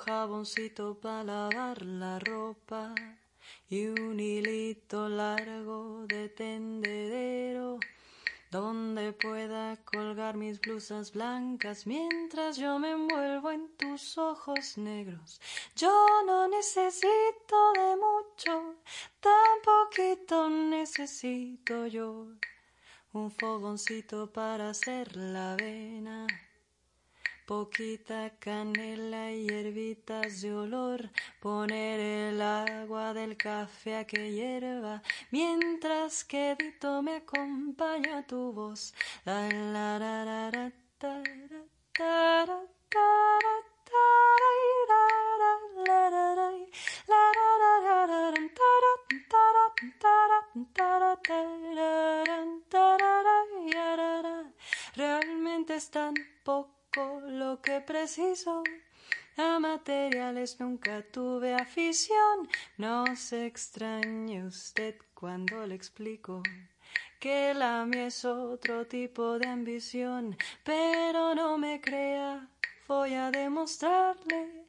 jaboncito para lavar la ropa y un hilito largo de tendedero donde pueda colgar mis blusas blancas mientras yo me envuelvo en tus ojos negros. Yo no necesito de mucho, tan poquito necesito yo. Un fogoncito para hacer la avena, poquita canela y hierbitas de olor, poner el agua del café a que hierva, mientras que Dito me acompaña tu voz. Realmente es tan poco lo que preciso. A materiales nunca tuve afición. No se extrañe usted cuando le explico que la mía es otro tipo de ambición. Pero no me crea, voy a demostrarle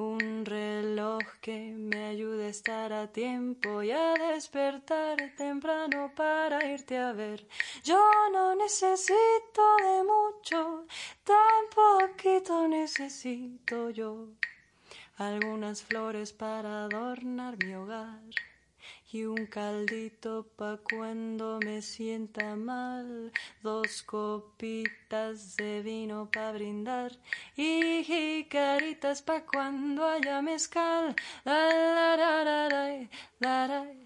Un reloj que me ayude a estar a tiempo y a despertar temprano para irte a ver. Yo no necesito de mucho, tan poquito necesito yo. Algunas flores para adornar mi hogar y un caldito pa cuando me sienta mal, dos copitas de vino pa brindar y jicaritas pa cuando haya mezcal. Pararara, pararara.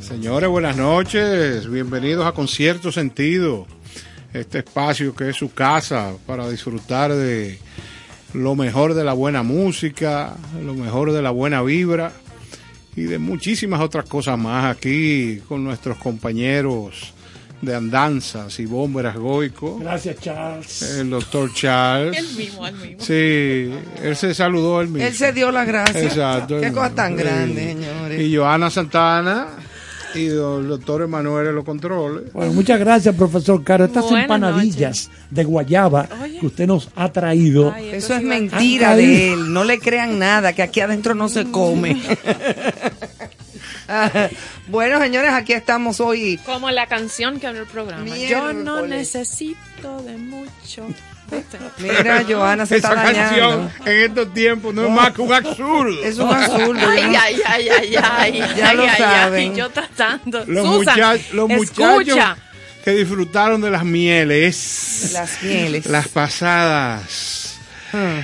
Señores, buenas noches. Bienvenidos a Concierto Sentido. Este espacio que es su casa para disfrutar de lo mejor de la buena música, lo mejor de la buena vibra y de muchísimas otras cosas más aquí con nuestros compañeros de andanzas y bomberas goico. Gracias, Charles. El doctor Charles. El mismo, el mismo. Sí, él se saludó él mismo. Él se dio las gracias. Exacto. Qué cosa tan Sí. grande, señores. Y Joana Santana y el doctor Emanuel en los controles. Bueno, muchas gracias, profesor Caro. Estas Buenas empanadillas de guayaba Oye. que usted nos ha traído. Ay, Eso es mentira de él. No le crean nada, que aquí adentro no se come. bueno, señores, aquí estamos hoy. Como la canción que abrió el programa. Yo no necesito de mucho. Mira, Joana se Esa está dañando. canción en estos tiempos no es más que un absurdo. Es un azul. Ay, ay, ay, ay, ay. Ya ay, lo ay, saben. Ay, yo tratando. Los, Susan, muchach- los escucha. muchachos que disfrutaron de las mieles, Las mieles. las pasadas. Hmm.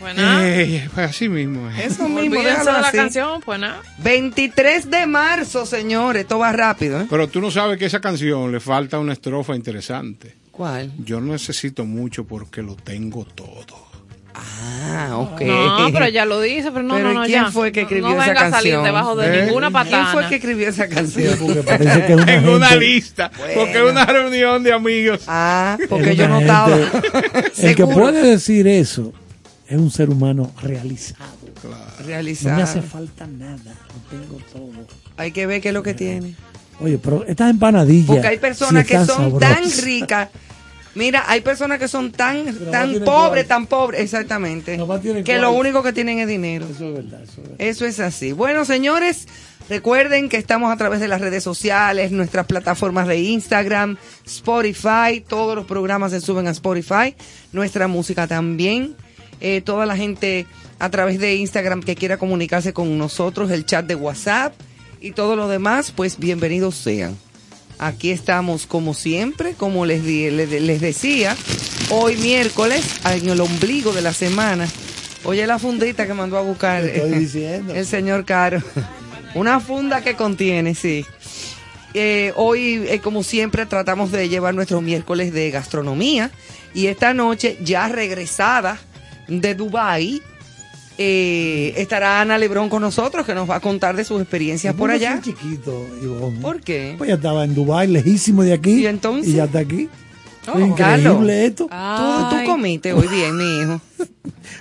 Bueno, Eh, pues así mismo. es. Eso mismo, olvídense déjalo de la así. canción, pues nada. 23 de marzo, señores. Esto va rápido, ¿eh? Pero tú no sabes que a esa canción le falta una estrofa interesante. ¿Cuál? Yo no necesito mucho porque lo tengo todo. Ah, ok. No, pero ya lo dice, pero no, Pero, no, ¿y no, quién ya. fue que No- escribió no esa venga a salir canción? debajo de ¿Eh? ninguna patana. ¿Quién fue que escribió esa canción? Porque parece que es una en una lista, Bueno. porque es una reunión de amigos. Ah, porque yo no estaba. El que puede decir eso es un ser humano realizado. No me hace falta nada, lo tengo todo. Hay que ver qué es lo que tiene. Oye, pero estas empanadillas. Porque hay personas sí que son tan ricas. Mira, hay personas que son tan, tan pobres, tan pobres, exactamente, que lo único que tienen es dinero. Eso es verdad, eso es verdad. Eso es así. Bueno, señores, recuerden que estamos a través de las redes sociales, nuestras plataformas de Instagram, Spotify, todos los programas se suben a Spotify, nuestra música también. Eh, toda la gente a través de Instagram que quiera comunicarse con nosotros, el chat de WhatsApp y todo lo demás, pues bienvenidos sean. Aquí estamos como siempre, como les, les, les decía, hoy miércoles, en el ombligo de la semana. Oye la fundita que mandó a buscar estoy diciendo. el señor Caro. Una funda que contiene, sí. Eh, hoy, eh, como siempre, tratamos de llevar nuestro miércoles de gastronomía. Y esta noche, ya regresada de Dubai, eh, estará Ana Lebrón con nosotros, que nos va a contar de sus experiencias por allá. es chiquito, Ivonne. ¿Por qué? Pues ya estaba en Dubái, lejísimo de aquí. ¿Y entonces? Y ya está aquí. Oh, Increíble Carlos. esto. Tú, tú comiste hoy bien, mi hijo.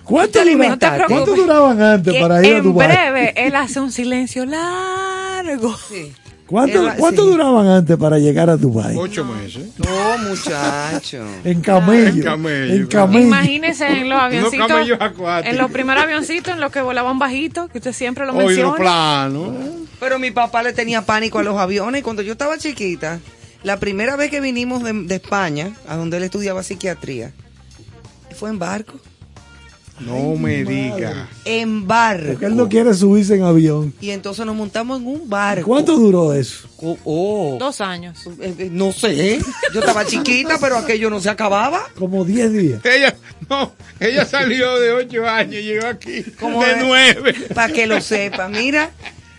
¿Cuánto, dura- alimentaste. ¿Cuánto duraban antes Que para ir a en Dubái? breve él hace un silencio largo. Sí. ¿Cuánto, Eva, cuánto sí. duraban antes para llegar a Dubái? Ocho meses. No, muchacho. En camello. En camello, En camello. Imagínese en los avioncitos. acuáticos. En los primeros avioncitos, en los que volaban bajitos, que usted siempre lo menciona. hidroplano. Pero mi papá le tenía pánico a los aviones y cuando yo estaba chiquita, la primera vez que vinimos de, de España, a donde él estudiaba psiquiatría, fue en barco. No me diga. En Porque él no barco. quiere subirse en avión. Y entonces nos montamos en un barco. ¿Cuánto duró eso? Oh, oh. Dos años. Eh, eh, No sé, yo estaba chiquita, pero aquello no se acababa. Como 10 días. Ella, no, ella salió de ocho años y llegó aquí ¿Cómo de nueve. Para que lo sepa, mira,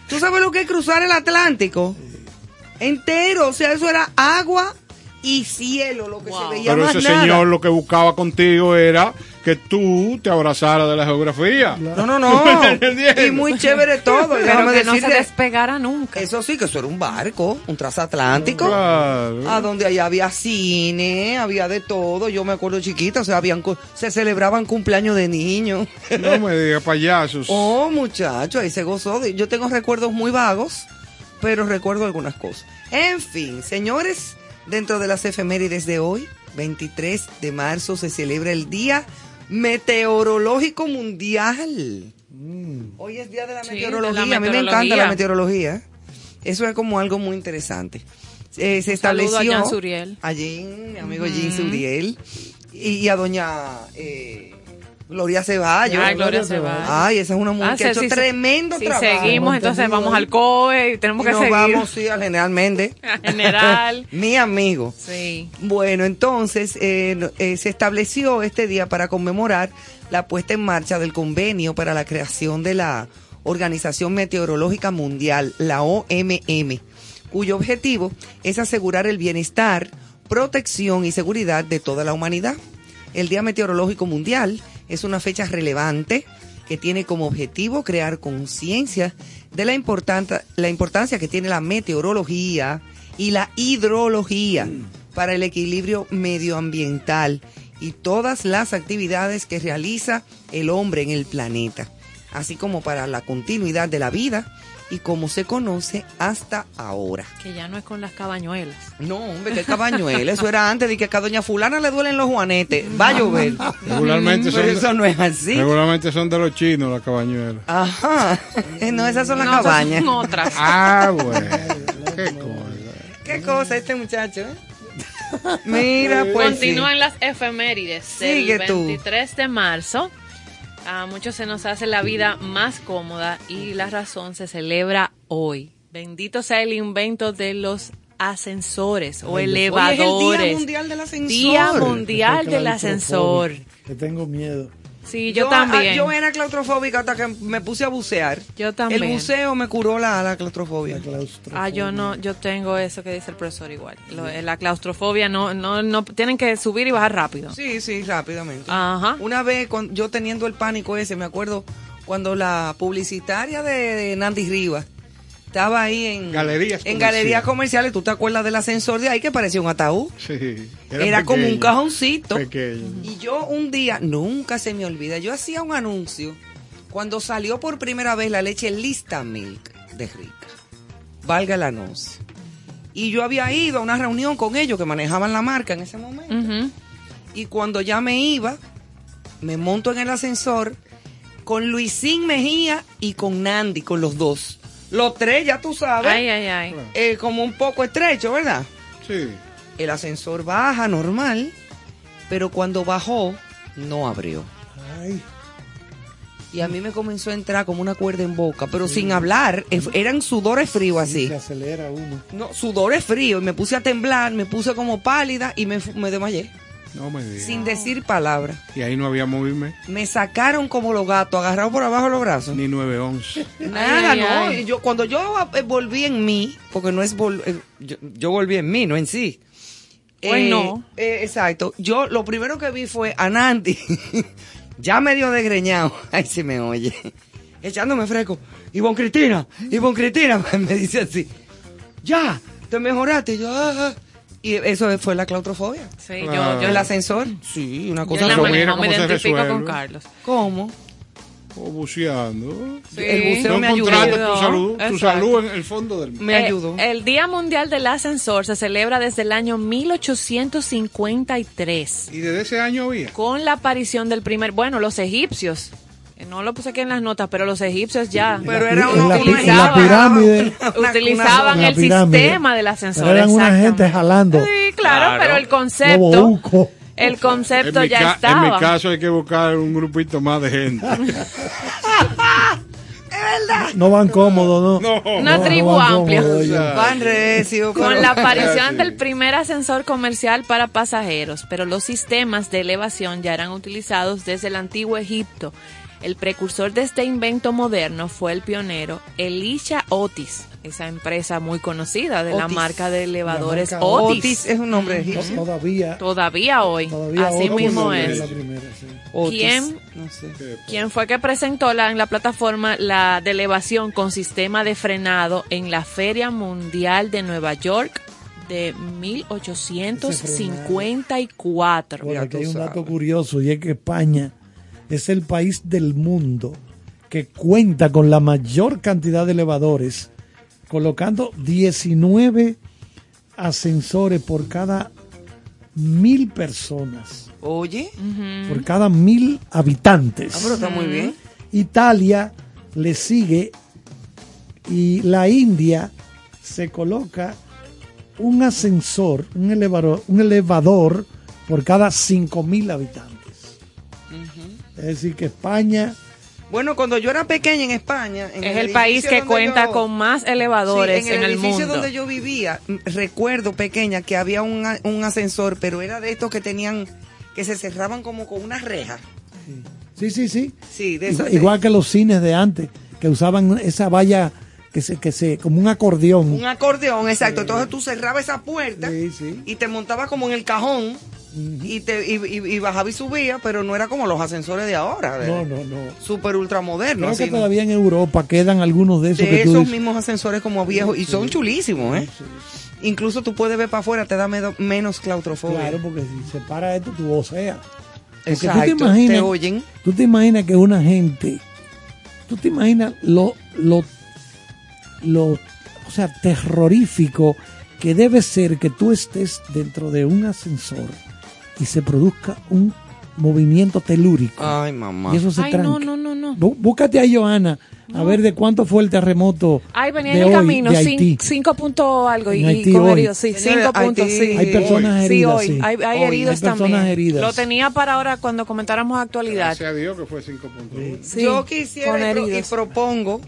¿tú sabes lo que es cruzar el Atlántico? Entero, o sea, eso era agua y cielo, lo que se veía Pero más ese nada. señor lo que buscaba contigo era que tú te abrazaras de la geografía. No, no, no. Y muy chévere todo. y Pero déjame que no se despegara nunca. eso sí, que eso era un barco, un transatlántico. Claro. A donde allá había cine, había de todo. Yo me acuerdo chiquita, o sea, habían, se celebraban cumpleaños de niños. No me digas payasos. Oh, muchacho, ahí se gozó. de- Yo tengo recuerdos muy vagos, pero recuerdo algunas cosas. En fin, señores, dentro de las efemérides de hoy, 23 de marzo, se celebra el Día Meteorológico Mundial. Hoy es Día de la Sí, Meteorología. de la A mí me encanta la meteorología. Eso es como algo muy interesante. Eh, se Saludo a estableció Jan Suriel. a Jean, mi amigo Jean Suriel, y, y a doña eh, Gloria Ceballos. Ay, Gloria Ceballos. Ay, esa es una mujer Ah, que ha hecho sí, tremendo Si trabajo. seguimos, entonces vamos al COE y tenemos Y que nos seguir. vamos, sí, al General Méndez. General. Mi amigo. Sí. Bueno, entonces eh, eh, se estableció este día para conmemorar la puesta en marcha del convenio para la creación de la Organización Meteorológica Mundial, la OMM, cuyo objetivo es asegurar el bienestar, protección y seguridad de toda la humanidad. El Día Meteorológico Mundial es una fecha relevante que tiene como objetivo crear conciencia de la, la importancia que tiene la meteorología y la hidrología para el equilibrio medioambiental y todas las actividades que realiza el hombre en el planeta, así como para la continuidad de la vida y como se conoce hasta ahora. Que ya no es con las cabañuelas. No, hombre, qué cabañuela. Eso era antes de que a doña fulana le duelen los juanetes. Va a llover. Regularmente son, Pero eso no es así. regularmente son de los chinos las cabañuelas. Ajá. No, esas son las No, cabañas. son otras. Ah, bueno. Qué cosa. Qué cosa este muchacho, ¿eh? Mira, pues. sí. Continúan las efemérides. Sigue el tú. 23 de marzo. A muchos se nos hace la vida más cómoda y la razón se celebra hoy. Bendito sea el invento de los ascensores o Hoy es elevadores. el Día Mundial del Ascensor. Día Mundial del Ascensor. Que tengo miedo. Sí, yo, ah, también. Yo era claustrofóbica hasta que me puse a bucear. Yo también. El buceo me curó la, la claustrofobia. La claustrofobia. Ah, yo no, yo tengo eso que dice el profesor igual. Lo- la claustrofobia no, no, no, tienen que subir y bajar rápido. Sí, sí, rápidamente. Ajá. Una vez cuan- yo teniendo el pánico ese, me acuerdo cuando la publicitaria de, de Nandy Rivas estaba ahí en Galerías en comerciales. galerías comerciales. ¿Tú te acuerdas del ascensor de ahí que parecía un ataúd? Sí. Era, como un cajoncito. Pequeño. Y yo un día, nunca se me olvida, yo hacía un anuncio cuando salió por primera vez la leche Lista Milk de Rica. Valga el anuncio. Y yo había ido a una reunión con ellos que manejaban la marca en ese momento. Y cuando ya me iba, me monto en el ascensor con Luisín Mejía y con Nandy, con los dos. Los tres, ya tú sabes, Ay, ay, ay. eh, como un poco estrecho, ¿verdad? Sí. El ascensor baja normal, pero cuando bajó, no abrió. Ay, Y a mí me comenzó a entrar como una cuerda en boca, pero sin hablar, eh, eran sudores fríos así. se acelera uno. No, sudores fríos. Y me puse a temblar, me puse como pálida y me, me desmayé. No me digas. Sin decir palabra. Y ahí no había movimiento. Me sacaron como los gatos, agarrados por abajo de los brazos. Ni 911. Nada, Ay, no. ay. Yo, cuando yo eh, volví en mí, porque no es vol- eh, yo, yo volví en mí, no en sí. Pues no. eh, exacto. Yo lo primero que vi fue a Nandy, ya medio desgreñado, ay se me oye, echándome fresco. Ivonne Cristina, Ivonne Cristina, me dice así, ya, te mejoraste. Yo, "Ah, ah". Y eso fue la claustrofobia. Sí, Claro. yo, yo, El ascensor, sí, una yo cosa en la mira manejo me identifico con resuelve. Carlos. ¿Cómo? O buceando. Sí. El buceo No me ayudó. tu salud, tu salud en el fondo del mar. Me Eh, ayudó. El Día Mundial del Ascensor se celebra desde el año 1853 Y desde ese año había. con la aparición del primer, bueno, los egipcios. Eh, No lo puse aquí en las notas, pero los egipcios ya Pero era uno la, la estaba- pirámide. utilizaban el pirámide. sistema del ascensor. Pero eran una gente jalando. Sí, claro, pero el concepto, el concepto ya ca- estaba. en mi caso hay que buscar un grupito más de gente. No van cómodos, ¿no? No. Una No, tribu no van amplia. cómodos. Van recio, pero- Con la aparición del primer ascensor comercial para pasajeros, pero los sistemas de elevación ya eran utilizados desde el antiguo Egipto. El precursor de este invento moderno fue el pionero Elisha Otis, esa empresa muy conocida de la marca de elevadores marca Otis. Otis es un nombre egipcio. Todavía, Todavía hoy. todavía Así mismo es es. la primera, sí. Otis. ¿Quién? No sé. ¿Quién fue que presentó la, en la plataforma la de elevación con sistema de frenado en la Feria Mundial de Nueva York de 1854? Bueno, aquí hay un dato curioso y es que España es el país del mundo que cuenta con la mayor cantidad de elevadores, colocando 19 ascensores por cada mil personas, Oye, por cada mil habitantes. ah, pero está muy bien. Italia le sigue y la India se coloca un ascensor, un elevador, un elevador por cada 5.000 habitantes. Es decir, que España, Bueno, cuando yo era pequeña en España, en Es el país que cuenta yo- con más elevadores Sí, en, el, edificio mundo. donde yo vivía, recuerdo pequeña que había un, ascensor, pero era de estos que tenían, que se cerraban como con una reja. sí, sí, sí, Sí, de igual, que los cines de antes, que usaban esa valla que se, que se, como un acordeón. Un acordeón, exacto. Entonces tú cerrabas esa puerta Sí, sí. y te montabas como en el cajón y, te, y, y- y bajaba y subía, pero no era como los ascensores de ahora. de- No, no, no. Super ultra moderno. Creo que todavía en Europa quedan algunos de esos de que tú esos dices. mismos ascensores como viejos y son chulísimos, ¿eh? Incluso tú puedes ver para afuera, te da menos claustrofobia. Claro, porque si se para esto, tú voceas. Exacto, tú te imaginas, te oyen. Tú te imaginas que una gente, tú te imaginas lo, lo, lo, o sea, terrorífico que debe ser que tú estés dentro de un ascensor y se produzca un movimiento telúrico. Ay, mamá. y eso se Ay, tranca. no, no, no, no. Bú- Búscate a Johanna a ver de cuánto fue el terremoto Ay, venía de en el hoy, camino, de cin- Haití. cinco puntos algo y, En y Haití con hoy. heridos, sí, Señores, cinco puntos, Haití- sí. Hay personas Sí, heridas, hoy, sí. hay, hay Hoy. heridos Hay personas también. heridas. Lo tenía para ahora cuando comentáramos actualidad. Gracias a Dios que fue 5.1. Sí, Yo quisiera con y pro- y heridos. propongo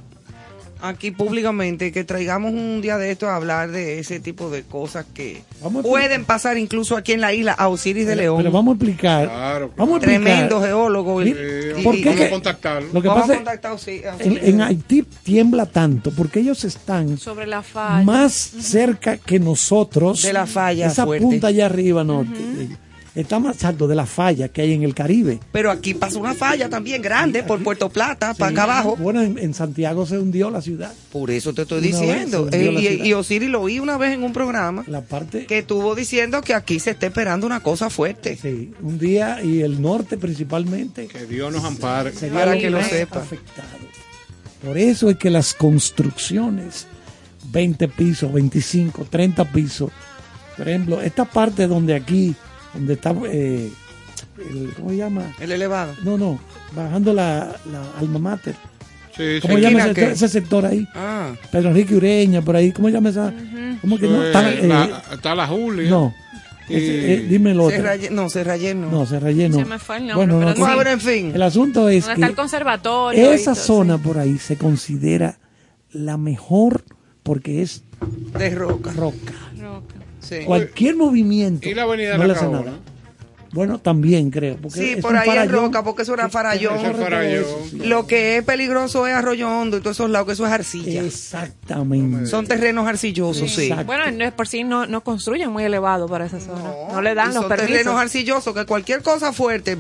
aquí públicamente que traigamos un día de esto a hablar de ese tipo de cosas que Vamos a pueden pasar incluso aquí en la isla a Osiris de León. Pero vamos a explicar. Claro, claro. Vamos a explicar. Tremendo geólogo. y- Sí, y- ¿por y- qué vamos que- a contactarlo. Lo que Vamos pasa a es contactar a Osiris- a en, Haití tiembla tanto porque ellos están Sobre la falla. más cerca que nosotros De la falla Esa fuerte. punta allá arriba norte. eh, Está más alto de la falla que hay en el Caribe. Pero aquí pasa una falla también grande por Puerto Plata, para acá abajo. Bueno, en, en Santiago se hundió la ciudad. Por eso te estoy Una diciendo. Eh, y, Osiris lo oí una vez en un programa La parte que estuvo diciendo que aquí se está esperando una cosa fuerte. sí, un día y el norte principalmente Que Dios nos ampare. Para que lo sepa. afectado. Por eso es que las construcciones 20 pisos, 25, 30 pisos, por ejemplo, esta parte donde aquí donde está eh, el- ¿cómo se llama? El elevado. No, no, bajando la, la alma mater. Sí, ¿Cómo se llama ¿Esquina ese, sector ahí? Ah. Pedro Enrique Ureña, por ahí. ¿Cómo se llama esa? ¿Cómo que no? Eh, Está, eh, la- está la Julia. no. Y- Ese, eh, dime el otro. No, Serrayer no. No, se relleno. Se me fue el nombre, Bueno, pero no, sí. Bueno, pero en fin. El asunto es Donde está el conservatorio. esa todo, zona sí. por ahí se considera la mejor porque es De roca. roca. Roca. Sí. Cualquier movimiento ¿Y la avenida no la nada. Bueno, también creo. Porque Sí, es por un ahí es farallón. roca, porque eso era farallón. Eso es farallón. Lo que es peligroso es Arroyo Hondo y todos esos lados, que eso es arcilla. Exactamente. Son terrenos arcillosos, sí. Bueno, no es por sí no, no construyen muy elevado para esa zona. No, le dan y los son permisos. terrenos arcillosos, que cualquier cosa fuerte.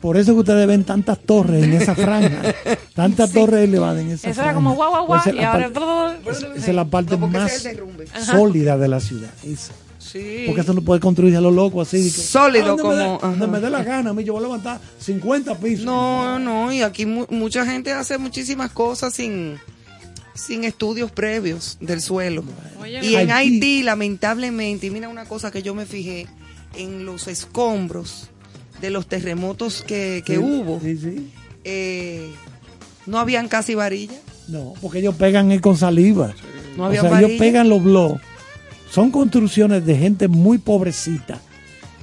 Por eso que ustedes ven tantas torres en esa franja. Tantas torres elevadas en esa Eso franja. era como guau, guau, guau. Pues esa es Y la ahora. parte- esa es la parte No, más es sólida de la ciudad. esa. Sí. Porque eso no puede construir a lo loco así. que, Sólido "Ah, me como- dé- donde ajá. me dé la gana, a mí yo voy a levantar 50 pisos. No, no, y aquí mu- mucha gente hace muchísimas cosas sin, sin estudios previos del suelo. Oye, Y en Haití. Haití, lamentablemente, y mira una cosa que yo me fijé, en los escombros de los terremotos que, que Sí, hubo, Sí, sí. eh, no habían casi varillas. No, porque ellos pegan es con saliva. No o sea, varilla. ellos pegan los blogs. Son construcciones de gente muy pobrecita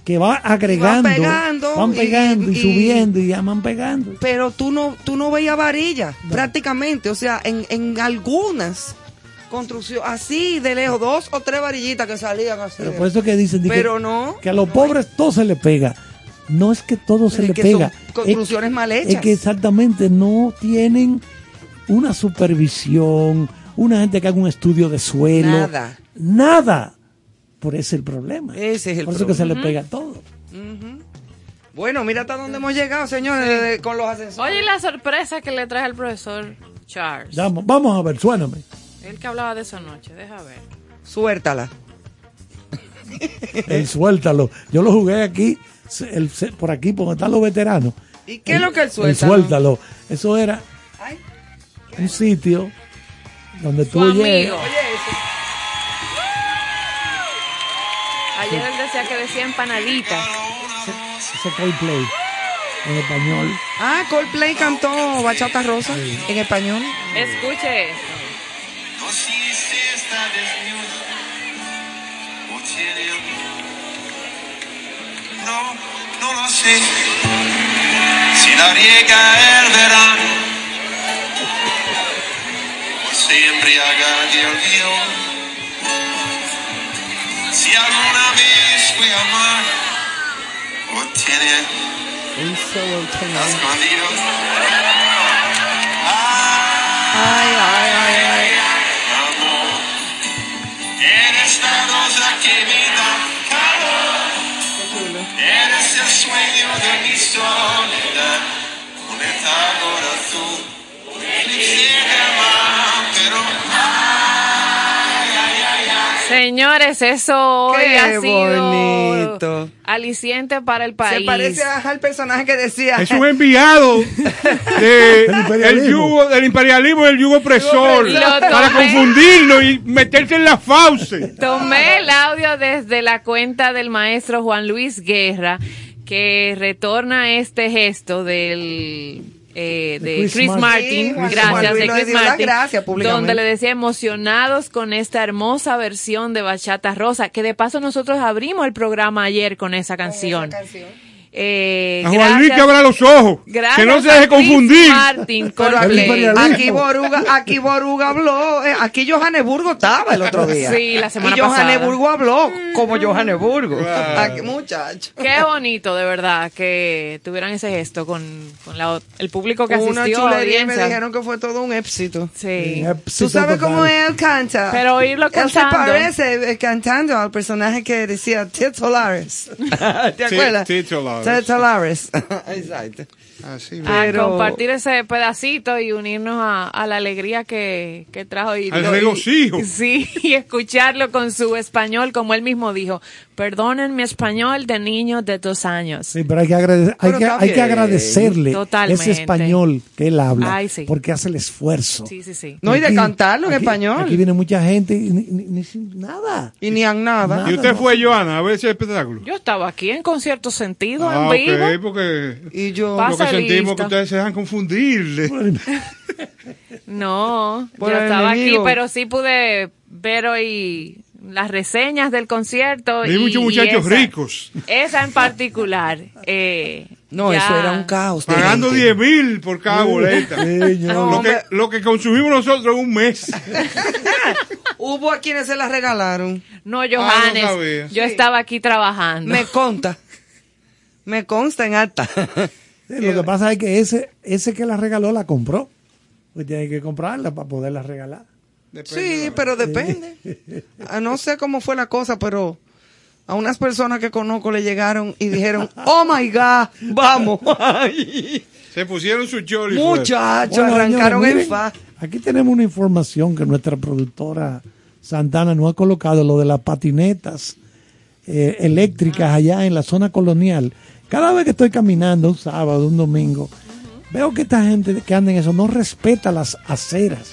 que va agregando, pegando van pegando y, y- subiendo y ya van pegando. Pero tú no, tú no veías varillas, prácticamente. O sea, en, en algunas construcciones, así de lejos, dos o tres varillitas que salían así. Pero por eso que dicen di que- Pero no. que a los pobres todo se les pega. No es que todo se Es les que pega. son construcciones es, mal hechas. Es que exactamente no tienen una supervisión, una gente que haga un estudio de suelo. Nada. Nada. Por ese es el problema. Ese es el Por eso que se le pega todo. Bueno, mira hasta dónde hemos llegado, señores, con los ascensores. Oye, la sorpresa que le traje al profesor Charles. Vamos, vamos a ver, suéname. El que hablaba de esa noche, deja ver. Suéltala. El suéltalo. Yo lo jugué aquí, el- por aquí, porque están los veteranos. ¿Y qué es lo que él suelta? El suéltalo. Eso era Ay, un sitio donde Su tú llegas. amigo. Ayer él decía que decía empanadita. Ese Coldplay en español. Ah, Coldplay cantó Bachata Rosa en español. Escuche esto. No sé si está desnudo o tiene No, no lo sé. Si la riega el verano o se embriaga de olvido. Si alguna vez fue a amar o tiene escondido. Ay, ay, ay, ay. amor. Eres la rosa que me da calor. Eres el sueño de mi soledad. Señores, eso hoy Qué ha sido aliciente para el país. Se parece al personaje que decía. Es un enviado de, Del yugo, del imperialismo y del yugo opresor para confundirlo y meterse en la fauce. Tomé el audio desde la cuenta del maestro Juan Luis Guerra, que retorna este gesto del eh, De de Chris Chris, Martin. Martin, Sí, Juan- gracias de Chris Martin, gracias donde le decía emocionados con esta hermosa versión de Bachata Rosa, que de paso nosotros abrimos el programa ayer con esa canción. Eh, A Juan Luis que abra los ojos, gracias que no se deje confundir. Martin, aquí, Boruga, aquí Boruga habló, eh, aquí Johannesburgo estaba el otro día. Sí, la semana y Johannesburgo pasada. habló como Johannesburgo. Aquí, muchacho. Qué bonito, de verdad, que tuvieran ese gesto con, con la- el público que Una asistió. chulería y me dijeron que fue todo un éxito. Sí. Tú sabes cómo él canta. Pero oírlo Él se cantando. parece eh, cantando al personaje que decía titulares. ¿Te Sí, acuerdas? Ted Talaris. esatto. Así A Pero- compartir ese pedacito y unirnos a, a la alegría que, que trajo. Y Al regocijo. sí, y escucharlo con su español, como él mismo dijo. Perdonen mi español de niño de dos años. Sí, pero hay que, agrade- hay que, hay que agradecerle Totalmente. ese español que él habla, Ay, sí. porque hace el esfuerzo. Sí, sí, sí. No, y de Aquí- cantarlo en aquí- español. Aquí viene mucha gente y ni, ni- nada. Y ni han nada. Nada. ¿Y usted fue, Joana, a ver ese espectáculo? Yo estaba aquí en concierto sentido, Ah, en vivo. ok, porque Y yo. Pasa sentimos que ustedes se dejan confundir. No, Por yo estaba enemigo. aquí, pero sí pude ver hoy las reseñas del concierto. Hay y, muchos muchachos esa- ricos Esa en particular. eh, No, ya- eso era un caos. pagando gente. 10 mil por cada boleta. No, lo, que, lo que consumimos nosotros en un mes. Hubo a quienes se las regalaron. No, Ah, no Johannes, sabía. yo estaba aquí trabajando. Me consta. Me consta en alta. Sí, lo que pasa es que ese, ese que la regaló la compró. Pues tiene que comprarla para poderla regalar. Sí, pero depende. Ah, No sé cómo fue la cosa, pero a unas personas que conozco le llegaron y dijeron, oh my God, vamos. Se pusieron su choli. fuera. Muchachos, Bueno, arrancaron señores, en fa. Aquí tenemos una información que nuestra productora Santana nos ha colocado, lo de las patinetas eh, eléctricas allá en la zona colonial. Cada vez que estoy caminando, un sábado, un domingo, veo que esta gente que anda en eso no respeta las aceras.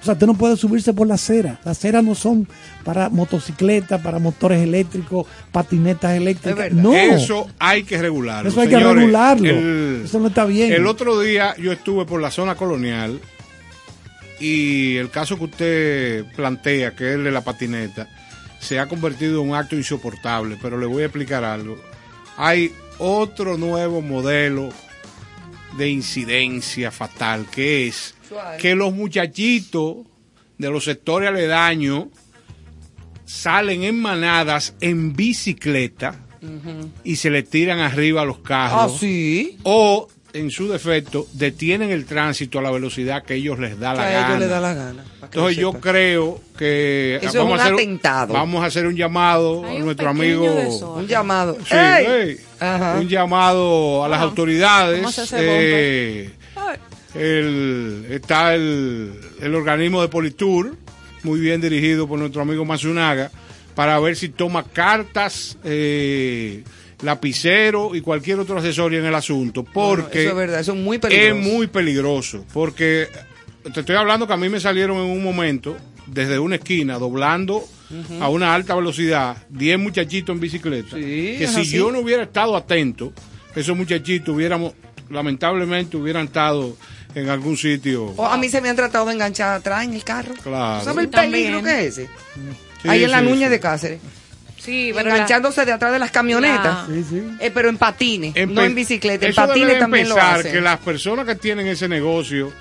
O sea, usted no puede subirse por la acera. Las aceras no son para motocicletas, para motores eléctricos, patinetas eléctricas. No, Eso hay que regularlo. Eso hay que regularlo. El- Eso no está bien. El otro día yo estuve por la zona colonial y el caso que usted plantea, que es el de la patineta, se ha convertido en un acto insoportable, pero le voy a explicar algo. Hay otro nuevo modelo de incidencia fatal, que es que los muchachitos de los sectores aledaños salen en manadas en bicicleta y se le tiran arriba a los Ah, carros sí. o en su defecto, detienen el tránsito a la velocidad que ellos les da Que la a gana. ellos les da la gana. Entonces yo creo que Eso es vamos un a hacer atentado. vamos a hacer un llamado Hay a nuestro amigo desorden. Un llamado. Sí, un llamado a las Ajá. autoridades. ¿Cómo se hace eh, el, está el, el organismo de Politur, muy bien dirigido por nuestro amigo Matsunaga, para ver si toma cartas, eh, lapicero y cualquier otro accesorio en el asunto, Bueno, porque eso es verdad, eso es muy peligroso. es muy peligroso, porque te estoy hablando que a mí me salieron en un momento, desde una esquina, doblando a una alta velocidad, 10 muchachitos en bicicleta, Sí, que si así. yo no hubiera estado atento, esos muchachitos hubiéramos, lamentablemente, hubieran estado en algún sitio. O a mí se me han tratado de enganchar atrás en el carro. Claro. ¿Sabes el También. peligro que es ese? Sí, Ahí en la nuña sí. de Cáceres. Sí, pero la- enganchándose de atrás de las camionetas. La- Sí, sí. Eh, pero en patines, no en bicicleta. En patines también lo hacen. que las personas que tienen ese negocio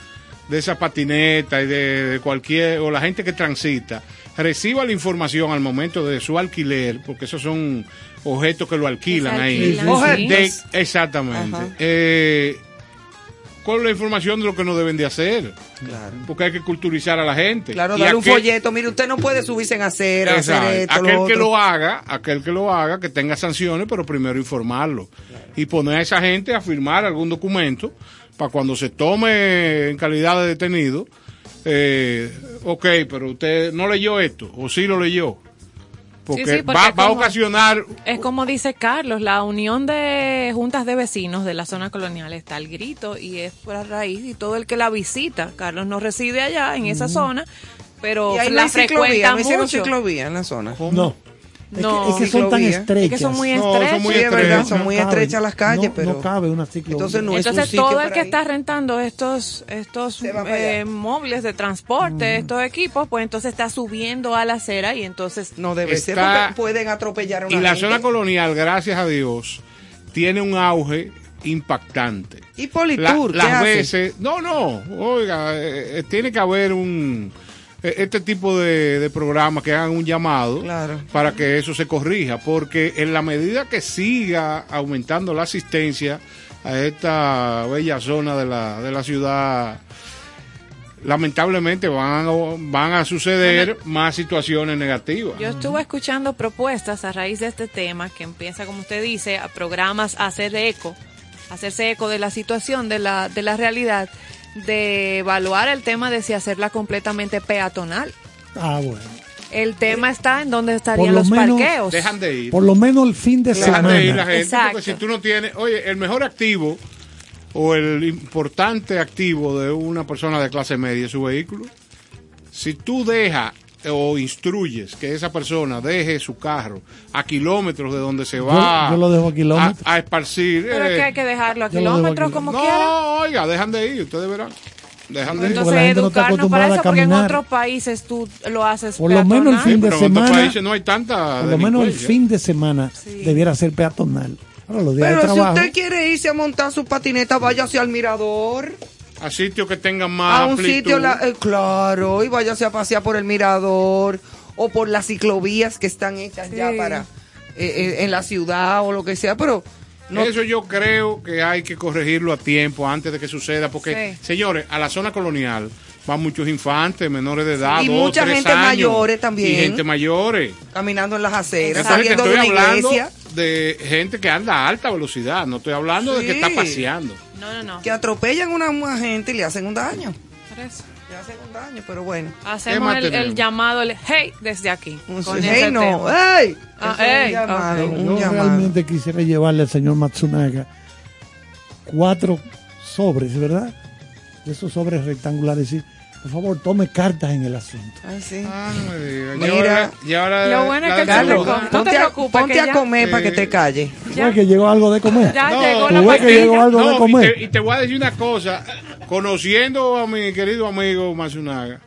de esa patineta y de, de cualquier, o la gente que transita, reciba la información al momento de su alquiler, porque esos son objetos que lo alquilan ahí. sí. De- exactamente. Ajá. Eh, con la información de lo que no deben de hacer. Claro. Porque hay que culturizar a la gente. Claro, darle un aquel- folleto. Mire, usted no puede subirse en Exacto. hacer esto, aquel lo que lo haga, aquel que lo haga, que tenga sanciones, pero primero informarlo. Y poner a esa gente a firmar algún documento para cuando se tome en calidad de detenido, eh, ok, pero usted no leyó esto, o sí lo leyó. Porque, Sí, sí, porque va, va a ocasionar Es como dice Carlos, la unión de juntas de vecinos de la zona colonial está al grito y es por a raíz y todo el que la visita. Carlos no reside allá en esa zona, pero Y ahí no la ciclovía, frecuenta no hicieron mucho. ciclovía en la zona. No. Es, No. que, es que son tan estrechas. Es que son muy No, son estrechas. muy Sí, es verdad, estrechas. son muy estrechas las calles, No- pero... No cabe una ciclovía. Entonces no es un Entonces todo el que está rentando estos estos eh, móviles de transporte, estos equipos, pues entonces está subiendo a la acera y entonces No debe ser Está- porque pueden atropellar a una Y la gente. zona colonial, gracias a Dios, tiene un auge impactante. Y La- Politur, ¿qué las hace? veces, no, no, oiga, eh, eh, tiene que haber un este tipo de, de programas que hagan un llamado Claro. para que eso se corrija, porque en la medida que siga aumentando la asistencia a esta bella zona de la, de la ciudad, lamentablemente van a, van a suceder más situaciones negativas. Yo estuve escuchando propuestas a raíz de este tema que empieza, como usted dice, a programas a hacer eco, a hacerse eco de la situación, de la, de la realidad, de evaluar el tema de si hacerla completamente peatonal. Ah, bueno. El tema está en dónde estarían lo los menos- parqueos. Dejan de ir. Por lo menos el fin de Dejan semana. de ir la gente, Exacto. porque si tú no tienes, oye, el mejor activo o el importante activo de una persona de clase media es su vehículo. Si tú dejas o instruyes que esa persona deje su carro a kilómetros de donde se va yo lo dejo a kilómetros. a, a esparcir. Pero es eh, que hay que dejarlo a kilómetros como no, quiera. oiga, dejan de ir, ustedes verán. Dejan de ir. Entonces no educarnos para eso, porque en otros países tú lo haces Por lo menos el peatonal. fin de Pero en otros semana- países no hay tanta Por lo menos el fin de semana debiera ser peatonal. Ahora, los días Pero de si usted quiere irse a montar su patineta, váyase al mirador. A sitios que tengan más a un amplitud. sitio, la- eh, claro, y váyase a pasear por el mirador o por las ciclovías que están hechas ya para eh, eh, en la ciudad o lo que sea, pero no, Eso yo creo que hay que corregirlo a tiempo antes de que suceda, porque, Sí. señores, a la zona colonial van muchos infantes, menores de edad, Y dos, mucha tres gente años, mayores también. Y gente mayores. caminando en las aceras, saliendo de estoy una hablando iglesia, de gente que anda a alta velocidad, no estoy hablando de que está paseando. No, no, no. que atropellan a una, una gente y le hacen un daño. Por eso. Le hacen un daño, pero bueno. Hacemos el, llamado, el hey, desde aquí. Un con hey, no. Ah, Eso es ey, un llamado, un Yo llamado. realmente quisiera llevarle al señor Matsunaga cuatro sobres, ¿verdad? De esos sobres rectangulares. Y, por favor, tome cartas en el asunto. Ah, sí. Ah, no me diga. Mira. Y ahora- y ahora Lo bueno es que Carlos, no te ponte, a, preocupes, ponte que a ya- comer para que te calle. Ya. ¿Fue que llegó algo de comer? Ya No, llegó ¿tú la que llegó algo de y comer? te, y te voy a decir una cosa, conociendo a mi querido amigo Matsunaga,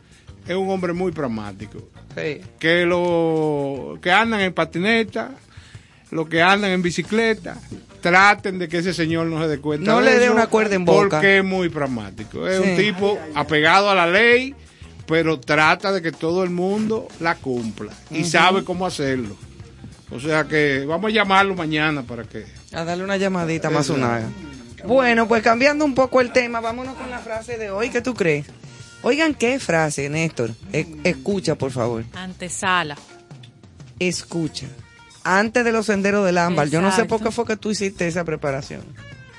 es un hombre muy pragmático. Sí. que lo que andan en patineta, los que andan en bicicleta, traten de que ese señor no se dé cuenta. No de le dé una cuerda en boca. Porque es muy pragmático. Es Sí. un tipo apegado a la ley, pero trata de que todo el mundo la cumpla y sabe cómo hacerlo. O sea que vamos a llamarlo mañana para que. A darle una llamadita más una. Bueno, pues cambiando un poco el tema, vámonos con la frase de hoy. ¿Qué tú crees? Oigan, ¿qué frase, Néstor? E- escucha, por favor. Antesala. Escucha. Antes de los senderos del ámbar. Yo no sé por qué fue que tú hiciste esa preparación.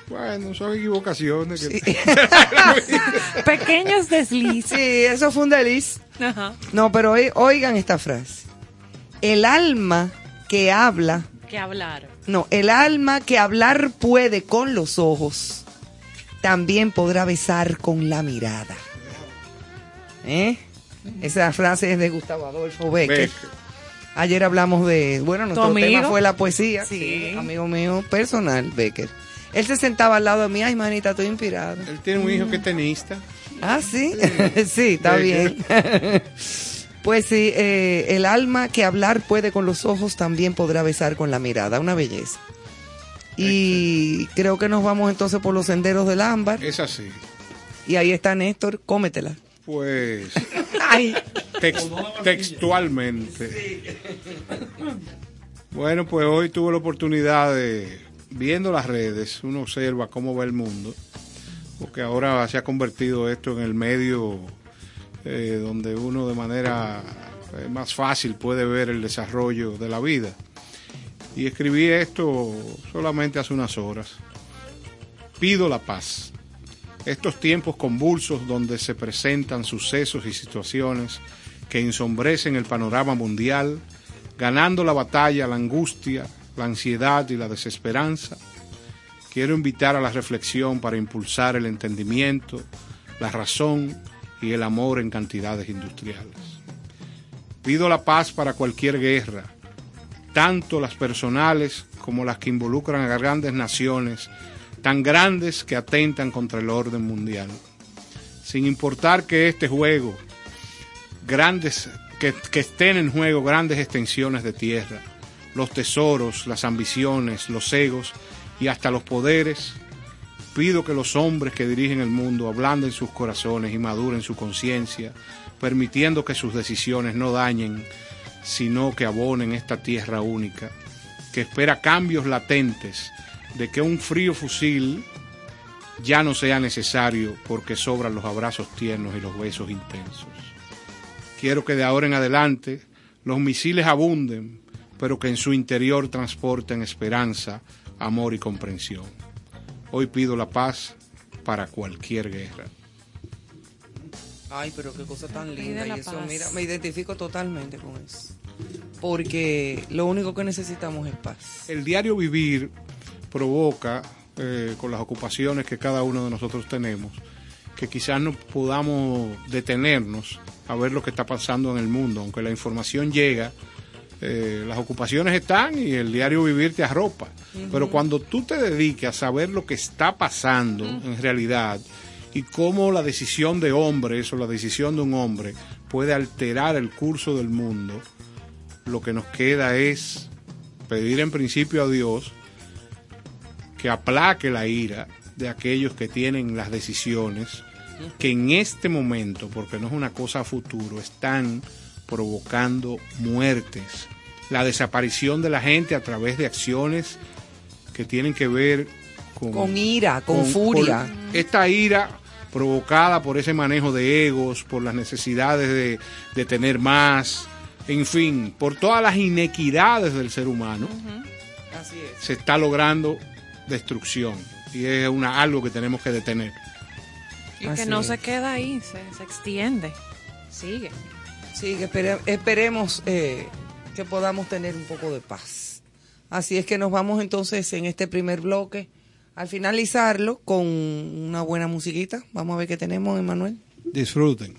Bueno, son equivocaciones. que- Pequeños deslices. Sí, eso fue un deliz. Ajá. No, pero oi- oigan esta frase. El alma que habla, Que hablar. no, el alma que hablar puede con los ojos, también podrá besar con la mirada. ¿Eh? Esa frase es de Gustavo Adolfo Becker. Becker. Ayer hablamos de, bueno, nuestro amigo? tema fue la poesía. Sí. amigo mío personal, Becker. Él se sentaba al lado de mí, ay, manita, estoy inspirado. Él tiene un hijo que es tenista. Ah, sí, sí, está bien. pues sí, eh, el alma que hablar puede con los ojos también podrá besar con la mirada, una belleza. Y creo que nos vamos entonces por los senderos del ámbar. Es así. Y ahí está Néstor, cómetela. Pues Textualmente. Bueno, pues hoy tuve la oportunidad de, viendo las redes, uno observa cómo va el mundo, porque ahora se ha convertido esto en el medio eh, donde uno de manera eh, más fácil puede ver el desarrollo de la vida. Y escribí esto solamente hace unas horas. Pido la paz. Estos tiempos convulsos donde se presentan sucesos y situaciones que ensombrecen el panorama mundial, ganando la batalla, la angustia, la ansiedad y la desesperanza, quiero invitar a la reflexión para impulsar el entendimiento, la razón y el amor en cantidades industriales. Pido la paz para cualquier guerra, tanto las personales como las que involucran a grandes naciones, tan grandes que atentan contra el orden mundial. Sin importar que este juego, grandes, que, que estén en juego grandes extensiones de tierra, los tesoros, las ambiciones, los egos y hasta los poderes, pido que los hombres que dirigen el mundo ablanden sus corazones y maduren su conciencia, permitiendo que sus decisiones no dañen, sino que abonen esta tierra única, que espera cambios latentes de que un frío fusil ya no sea necesario porque sobran los abrazos tiernos y los besos intensos. Quiero que de ahora en adelante los misiles abunden, pero que en su interior transporten esperanza, amor y comprensión. Hoy pido la paz para cualquier guerra. Ay, pero qué cosa tan linda. Y eso, mira, me identifico totalmente con eso. Porque lo único que necesitamos es paz. El diario vivir provoca, eh, con las ocupaciones que cada uno de nosotros tenemos, que quizás no podamos detenernos a ver lo que está pasando en el mundo, aunque la información llega, eh, las ocupaciones están y el diario vivir te arropa. Pero cuando tú te dediques a saber lo que está pasando en realidad y cómo la decisión de hombres o la decisión de un hombre puede alterar el curso del mundo, lo que nos queda es pedir en principio a Dios que aplaque la ira de aquellos que tienen las decisiones que en este momento, porque no es una cosa a futuro, están provocando muertes, la desaparición de la gente a través de acciones que tienen que ver con, Con ira, con furia. con esta ira provocada por ese manejo de egos, por las necesidades de, de tener más, en fin, por todas las inequidades del ser humano, Así es. se está logrando destrucción y es una, algo que tenemos que detener. Y Así que no es. se queda ahí, se, se extiende. Sigue. Sí, que espere- esperemos eh, que podamos tener un poco de paz. Así es que nos vamos entonces en este primer bloque al finalizarlo con una buena musiquita. Vamos a ver qué tenemos, Emanuel. Disfruten.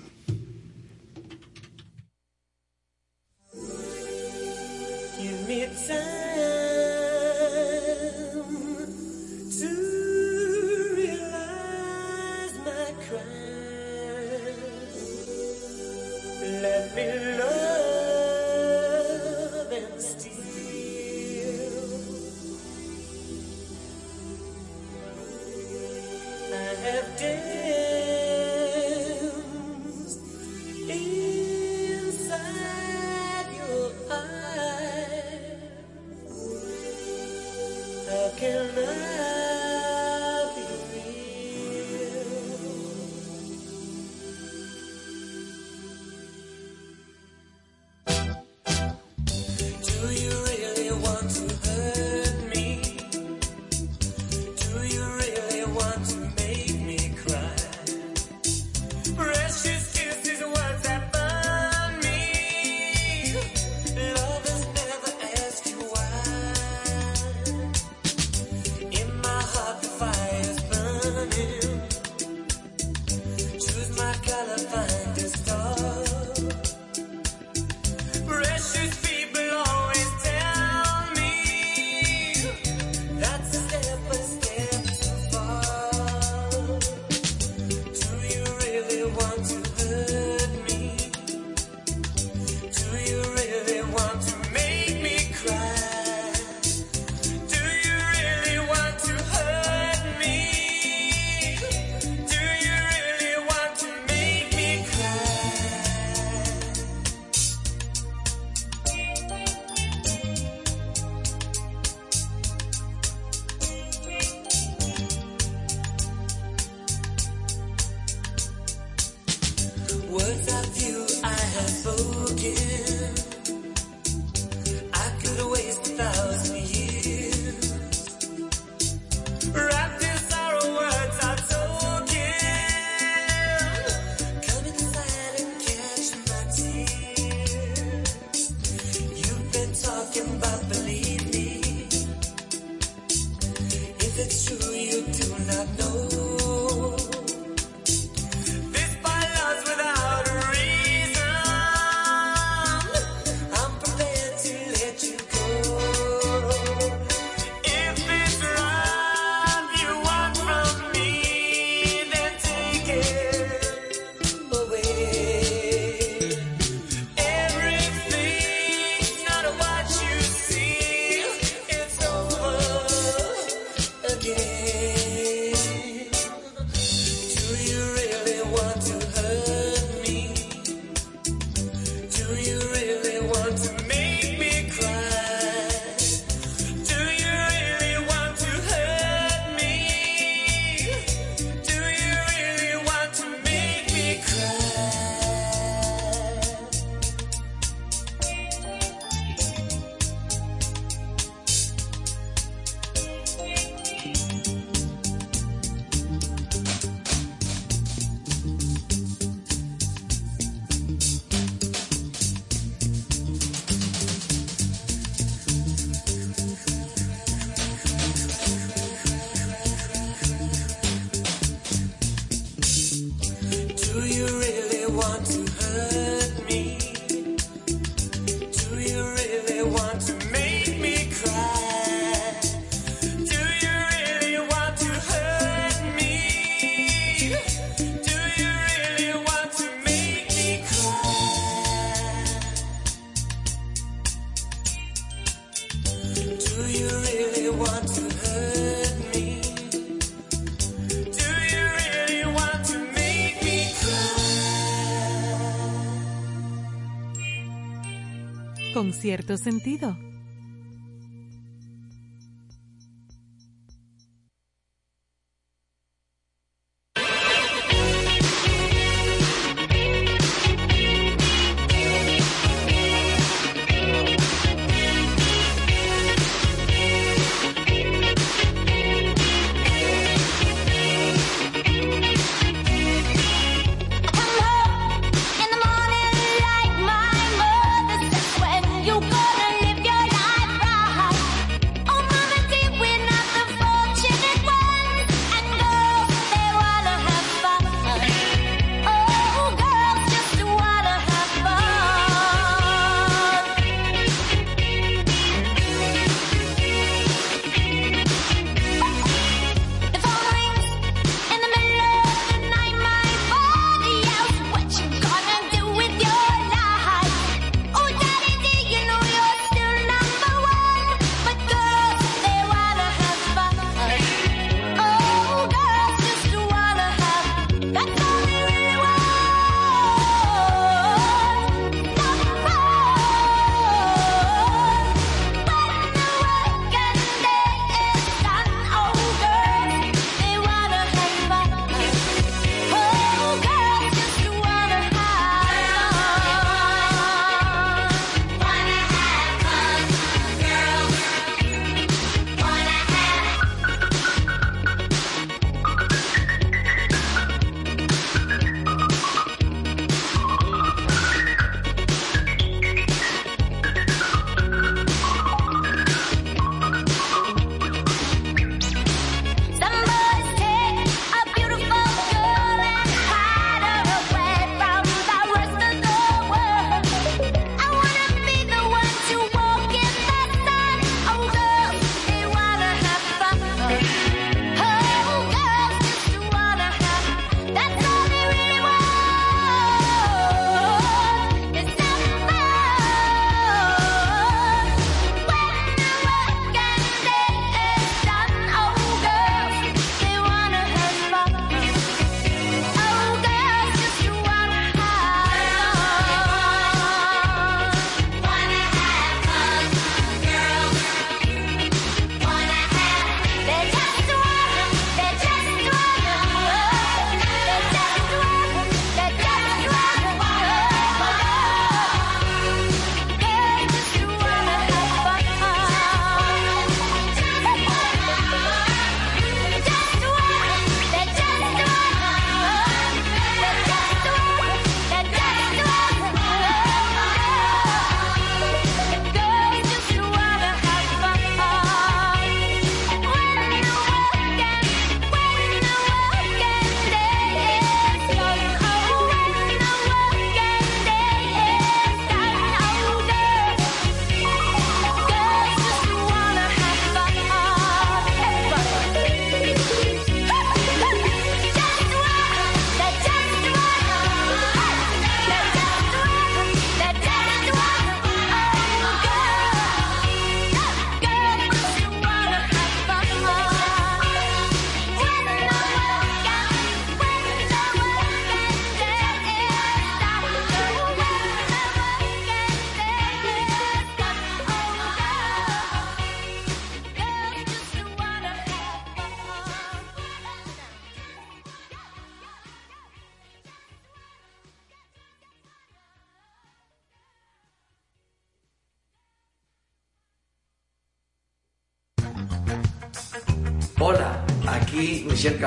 Cierto sentido.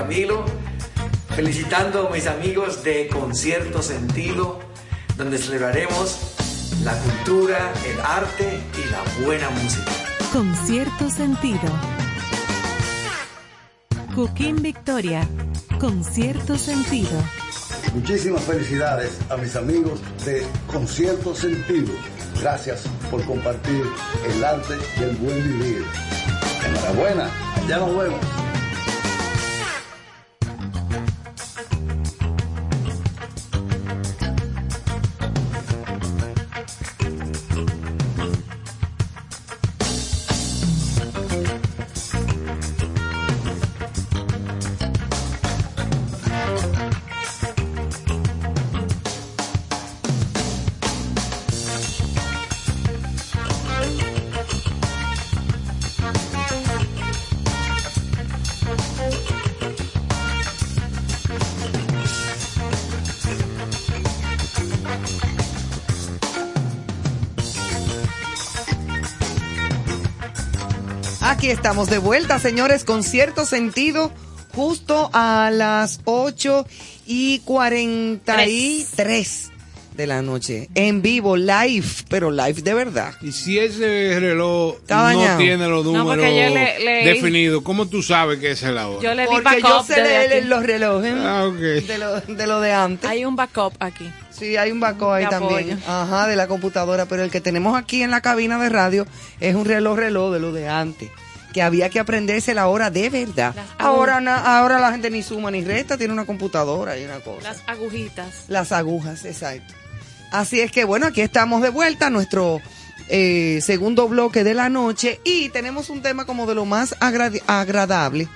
Camilo, felicitando a mis amigos de Concierto Sentido, donde celebraremos la cultura, el arte y la buena música. Con cierto sentido. Cooking Victoria. Con cierto sentido. Muchísimas felicidades a mis amigos de Concierto Sentido. Gracias por compartir el arte y el buen vivir. Enhorabuena, ya nos vemos. Aquí estamos de vuelta, señores, con cierto sentido, justo a las 8 y 43 de la noche. En vivo, live, pero live de verdad. Y si ese reloj no tiene los No, números le- le- definidos, ¿cómo tú sabes que esa es la hora? Yo le di Porque yo sé leer los relojes Ah, ok. de, lo, de lo de antes. Hay un backup aquí. Sí, hay un backup ahí también. Ajá, de la computadora. Pero el que tenemos aquí en la cabina de radio es un reloj reloj de lo de antes. Que había que aprenderse la hora de verdad. Ahora, na- ahora la gente ni suma ni resta, tiene una computadora y una cosa. Las agujitas. Las agujas, exacto. Así es que bueno, aquí estamos de vuelta, nuestro eh, segundo bloque de la noche y tenemos un tema como de lo más agradable.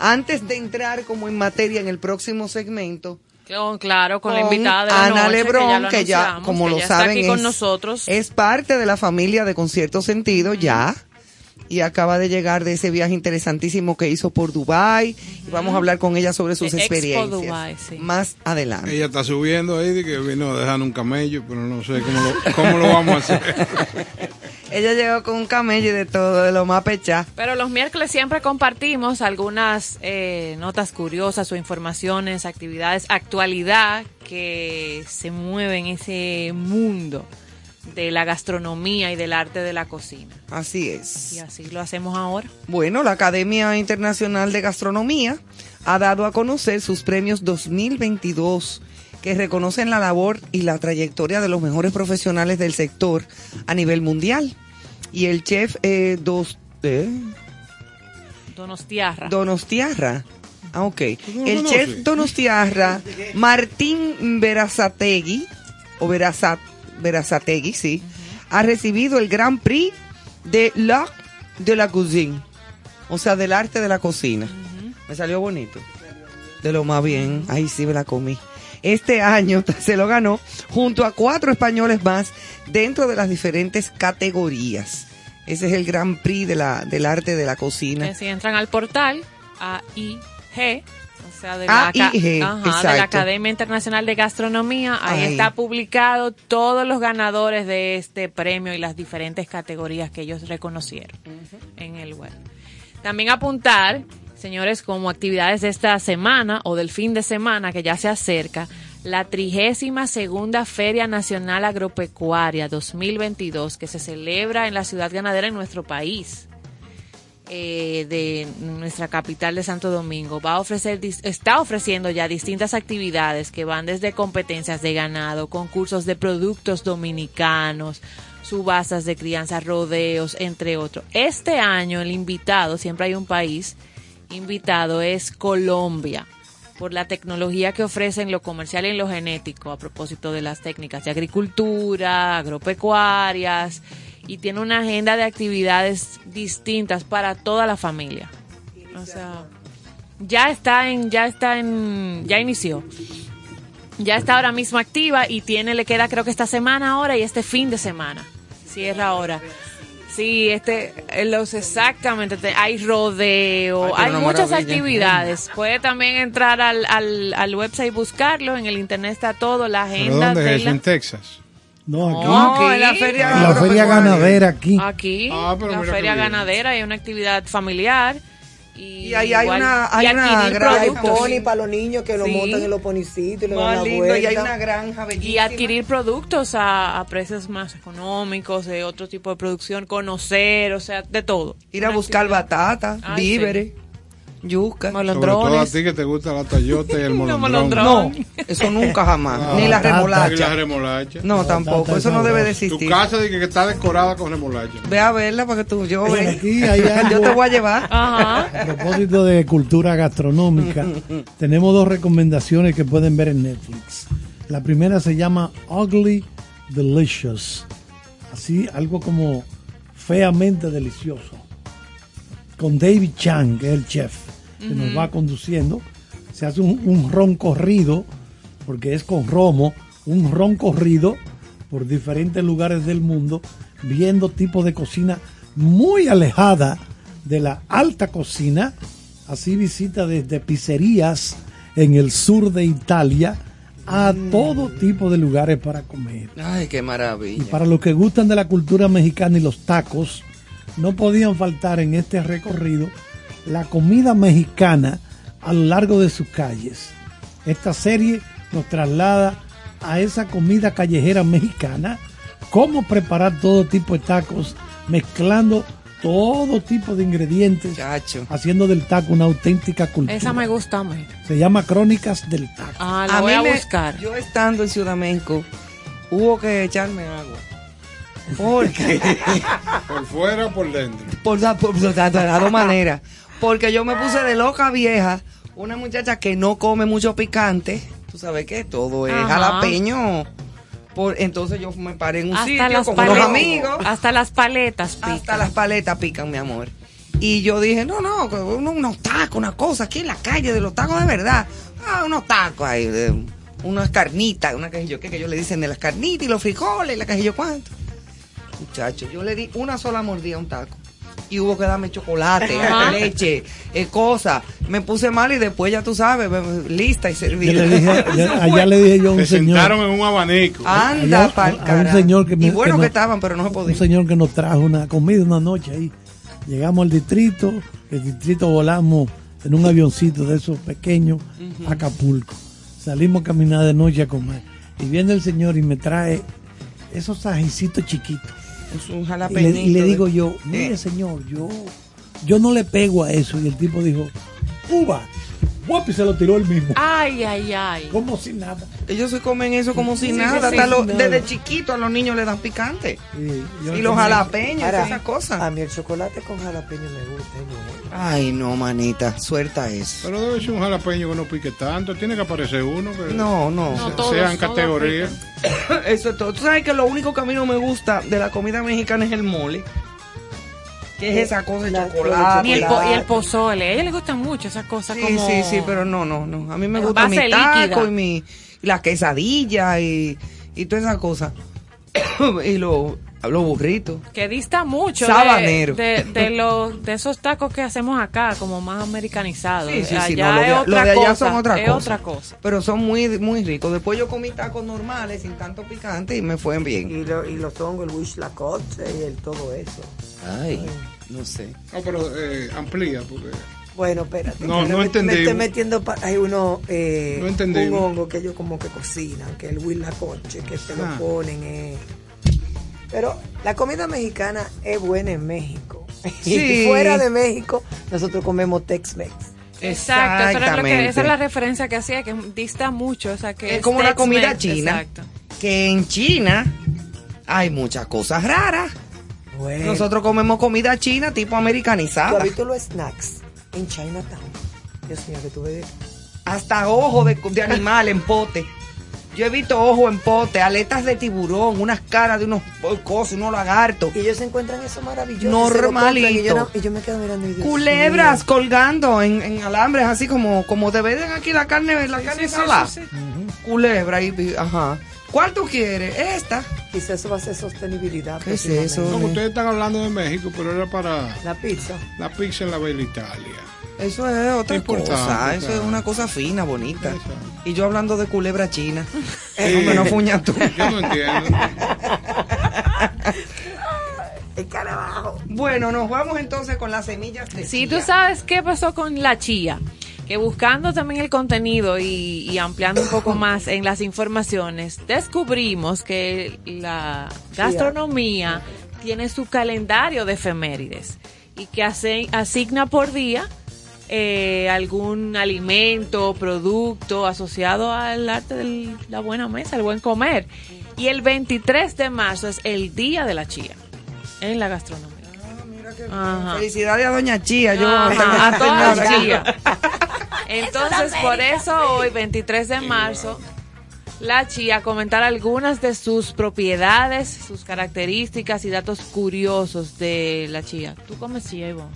Antes de entrar como en materia en el próximo segmento, Con- claro, con, la invitada de la Ana noche, Lebrón, que ya, como que lo ya saben, aquí con es, nosotros. es parte de la familia de Concierto Sentido ya. Y acaba de llegar de ese viaje interesantísimo que hizo por Dubai y vamos a hablar con ella sobre sus Expo experiencias sí. más adelante. Ella está subiendo ahí de que vino a dejar un camello, pero no sé cómo lo, cómo lo vamos a hacer. Ella llegó con un camello y de todo, de lo más pechá. Pero los miércoles siempre compartimos algunas eh, notas curiosas o informaciones, actividades, actualidad que se mueve en ese mundo de la gastronomía y del arte de la cocina. Así es. Y así lo hacemos ahora. Bueno, la Academia Internacional de Gastronomía ha dado a conocer sus premios 2022 que reconocen la labor y la trayectoria de los mejores profesionales del sector a nivel mundial. Y el chef eh, dos, eh, Donostiarra. Donostiarra. Ah, ok. El chef Donostiarra, Martín Verazategui, o Verazat, Verazategui, sí, ha recibido el Grand Prix de l'art de la cuisine, o sea, del arte de la cocina. Me salió bonito. De lo más bien, ahí sí me la comí. Este año se lo ganó junto a cuatro españoles más dentro de las diferentes categorías. Ese es el Grand Prix de la, del arte de la cocina. Que si entran al portal AIG, sea, de la, aca- AIG, ajá, de la. Academia Internacional de Gastronomía, ahí, Ahí. está publicado todos los ganadores de este premio y las diferentes categorías que ellos reconocieron en el web. También apuntar, señores, como actividades de esta semana o del fin de semana que ya se acerca, la trigésima segunda Feria Nacional Agropecuaria 2022 que se celebra en la ciudad ganadera en nuestro país eh, de nuestra capital de Santo Domingo va a ofrecer está ofreciendo ya distintas actividades que van desde competencias de ganado, concursos de productos dominicanos, subastas de crianza, rodeos, entre otros. Este año el invitado, siempre hay un país invitado, es Colombia por la tecnología que ofrece en lo comercial y en lo genético a propósito de las técnicas de agricultura, agropecuarias y tiene una agenda de actividades distintas para toda la familia. O sea, ya está en ya está en ya inició. Ya está ahora mismo activa y tiene le queda creo que esta semana ahora y este fin de semana. Cierra ahora. Sí, este, eh, los exactamente, te- hay rodeo, hay muchas maravilla. actividades. Puede también entrar al, al, al website y buscarlo, en el internet está todo, la ¿Pero agenda dónde de es? la... ¿En Texas? No, aquí. No, en la feria, en la feria ganadera aquí. Aquí, Ah, pero la mira feria ganadera, hay una actividad familiar y, Y ahí hay igual- una- hay y una adquirir gran- Hay productos. pony para los niños que lo Sí. montan en los ponicitos y le dan la lindo, vuelta. y hay una granja y bellísima. adquirir productos a, a precios más económicos, de otro tipo de producción, conocer, o sea, de todo. Ir a Una buscar actividad. batata, Ay, víveres, yuca. Sobre todo a ti que te gusta la tallota y el molondrón. No, eso nunca jamás. Ah, Ni la remolacha. Ni la remolacha. No, tampoco. Eso no debe de Tu existir. casa dice que está decorada con remolacha. Ve a verla para que tú, yo, aquí yo te voy a llevar. A propósito de cultura gastronómica, tenemos dos recomendaciones que pueden ver en Netflix. La primera se llama Ugly Delicious. Así, algo como feamente delicioso. Con David Chang, que es el chef, que nos va conduciendo. Se hace un, un ron corrido, porque es con romo, un ron corrido por diferentes lugares del mundo, viendo tipos de cocina muy alejada de la alta cocina. Así visita desde pizzerías en el sur de Italia a todo tipo de lugares para comer. Ay, qué Y maravilla. para los que gustan de la cultura mexicana y los tacos, no podían faltar en este recorrido la comida mexicana a lo largo de sus calles. Esta serie nos traslada a esa comida callejera mexicana, cómo preparar todo tipo de tacos, mezclando todo tipo de ingredientes, haciendo del taco una auténtica cultura. Esa me gusta a mí. Se llama Crónicas del Taco. Ah, la voy mí a me- buscar. Yo estando en Ciudad México, hubo que echarme agua. Porque, Por fuera o por dentro. por, la- por, por las dos maneras. Porque yo me puse de loca vieja, una muchacha que no come mucho picante. Tú sabes que todo es Ajá. jalapeño. Por, entonces yo me paré en un Hasta sitio con unos amigos. Hasta las paletas pican. Hasta las paletas pican, mi amor. Y yo dije, no, no, unos tacos, una cosa aquí en la calle de los tacos de verdad. Ah, unos tacos ahí, de unas carnitas, una yo, que, que yo le dicen de las carnitas y los frijoles, y la yo cuánto. Muchacho, yo le di una sola mordida a un taco. Y hubo que darme chocolate, Ajá. leche, eh, cosas. Me puse mal y después ya tú sabes, me- lista y Yo servida. le dije- yo- allá le dije yo a un Te señor. sentaron en un abanico. Anda Allá, pa'l a un carajo. señor que me- y bueno que estaban, pero no se podía. un señor que nos trajo una comida una noche ahí. Llegamos al distrito, el distrito volamos en un avioncito de esos pequeños a Acapulco. Salimos a caminar de noche a comer. Y viene el señor y me trae esos ajicitos chiquitos. Es un Y le, y le de- digo yo, mire señor, yo, yo no le pego a eso. Y el tipo dijo, Cuba, guapi se lo tiró él mismo. Ay, ay, ay. Como si nada. Ellos se comen eso como si Sí, nada. sí, hasta sí. lo- Nada. desde chiquito a los niños le dan picante. y los jalapeños, Ahora, esas cosas. A mí el chocolate con jalapeño me gusta. ¿no? Ay, no, manita, suelta eso. Pero debe ser un jalapeño que no pique tanto. Tiene que aparecer uno que No, no. se- No, todos- sea en todos categoría. Eso es todo. Tú sabes que lo único que a mí no me gusta de la comida mexicana es el mole. Que es esa cosa de La- chocolate. Y el, po- y el Chocolate. pozole. A ella le gustan mucho esas cosas Sí, como... sí, sí, pero no, no, no. A mí me gusta mi base taco líquida. y mi y la quesadilla y, y todas esas cosas. y los los burritos. Que dista mucho Sabanero. de, de, de los, de esos tacos que hacemos acá, como más americanizados. Sí, sí, sí, allá no, lo de- es lo otra de allá cosa. son otra es cosa. otra cosa. Pero son muy, muy ricos. Después yo comí tacos normales, sin tanto picante, y me fue bien. Y, lo- y los hongos, el wish lacoste y el todo eso. Ay, no sé. No, pero eh, amplía, porque Bueno, espérate. No, no me, entendimos. Me estoy metiendo. pa- hay uno. Eh, No. Un hongo que ellos como que cocinan, que el huilacoche, que se Ah. lo ponen. eh. Pero la comida mexicana es buena en México. Sí. Y fuera de México, nosotros comemos Tex-Mex. Exacto, eso era lo que, esa es la referencia que hacía, que dista mucho. O sea, que Es como la comida china. Exacto. Que en China hay muchas cosas raras. Bueno. Nosotros comemos comida china tipo ¿Tú americanizada. has visto los snacks en Chinatown? Dios mío, que tú ves. Hasta ojo de, de animal en pote. Yo he visto ojo en pote, aletas de tiburón, unas caras de unos cosas, unos lagartos. Y ellos se encuentran eso maravilloso. Normalito. Y yo, no- y yo me quedo mirando y digo, Culebras "Dios colgando en, en alambres, así como, como te venden aquí la carne, la carne sí, salada. sí, Culebra y, ajá. ¿Cuál tú quieres? Esta. mío". Quizás eso va a ser sostenibilidad. ¿Qué es eso? no, ustedes están hablando de México, pero era para La pizza. la pizza en la Bella Italia. Eso es otra Importante, cosa, eso es una cosa fina, bonita. Y yo hablando de culebra china. Sí. No fuña tú. Yo no entiendo. El carabajo. Bueno, nos vamos entonces con las semillas de Sí, chía. tú sabes qué pasó con la chía. Que buscando también el contenido y, y ampliando un poco más en las informaciones, descubrimos que la gastronomía tiene su calendario de efemérides y que hace- asigna por día eh, algún alimento, producto asociado al arte de la buena mesa, el buen comer. Y el 23 de marzo es el día de la chía en la gastronomía. Ajá. Felicidades a Doña Chía. Yo Ajá, a chías. Entonces, por eso hoy, 23 de marzo, la chía comentar algunas de sus propiedades, sus características y datos curiosos de la chía. ¿Tú comes chía, Ivonne?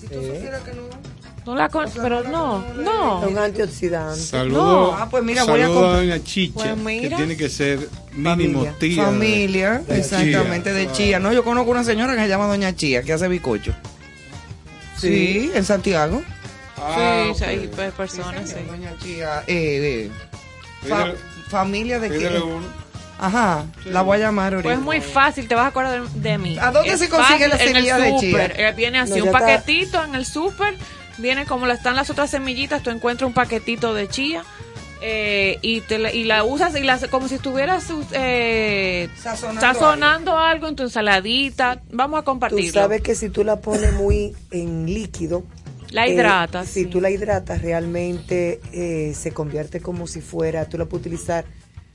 Si tú supieras que no. No la con- pero no, no. Un antioxidante. Saludo, No, ah, pues mira, voy a saludo comp- a doña Chicha, Pues que mira. tiene que ser mínimo Familia. tía. Familia, de- exactamente, chía. de Chía. No, yo conozco una señora que se llama Doña Chía, que hace bicocho. Sí, en Santiago. Ah, sí, sí, ok. hay pe- personas, sí. Doña Chía, eh, eh, fa- Pídele- familia de qué? Ajá, la voy a llamar ahorita. Pues es muy fácil, te vas a acordar de, de mí. ¿A dónde Es se consigue la fácil, en el semilla de chía? Eh, Viene así, No, un está. paquetito en el súper, viene como la- están las otras semillitas, tú encuentras un paquetito de chía eh, y, te la, y la usas y la, como si estuvieras eh, Sazonando sazonando algo en tu ensaladita. Vamos a Tú compartirlo. sabes que si tú la pones muy en líquido, La eh, hidratas. si tú la hidratas, realmente eh, se convierte como si fuera, tú la puedes utilizar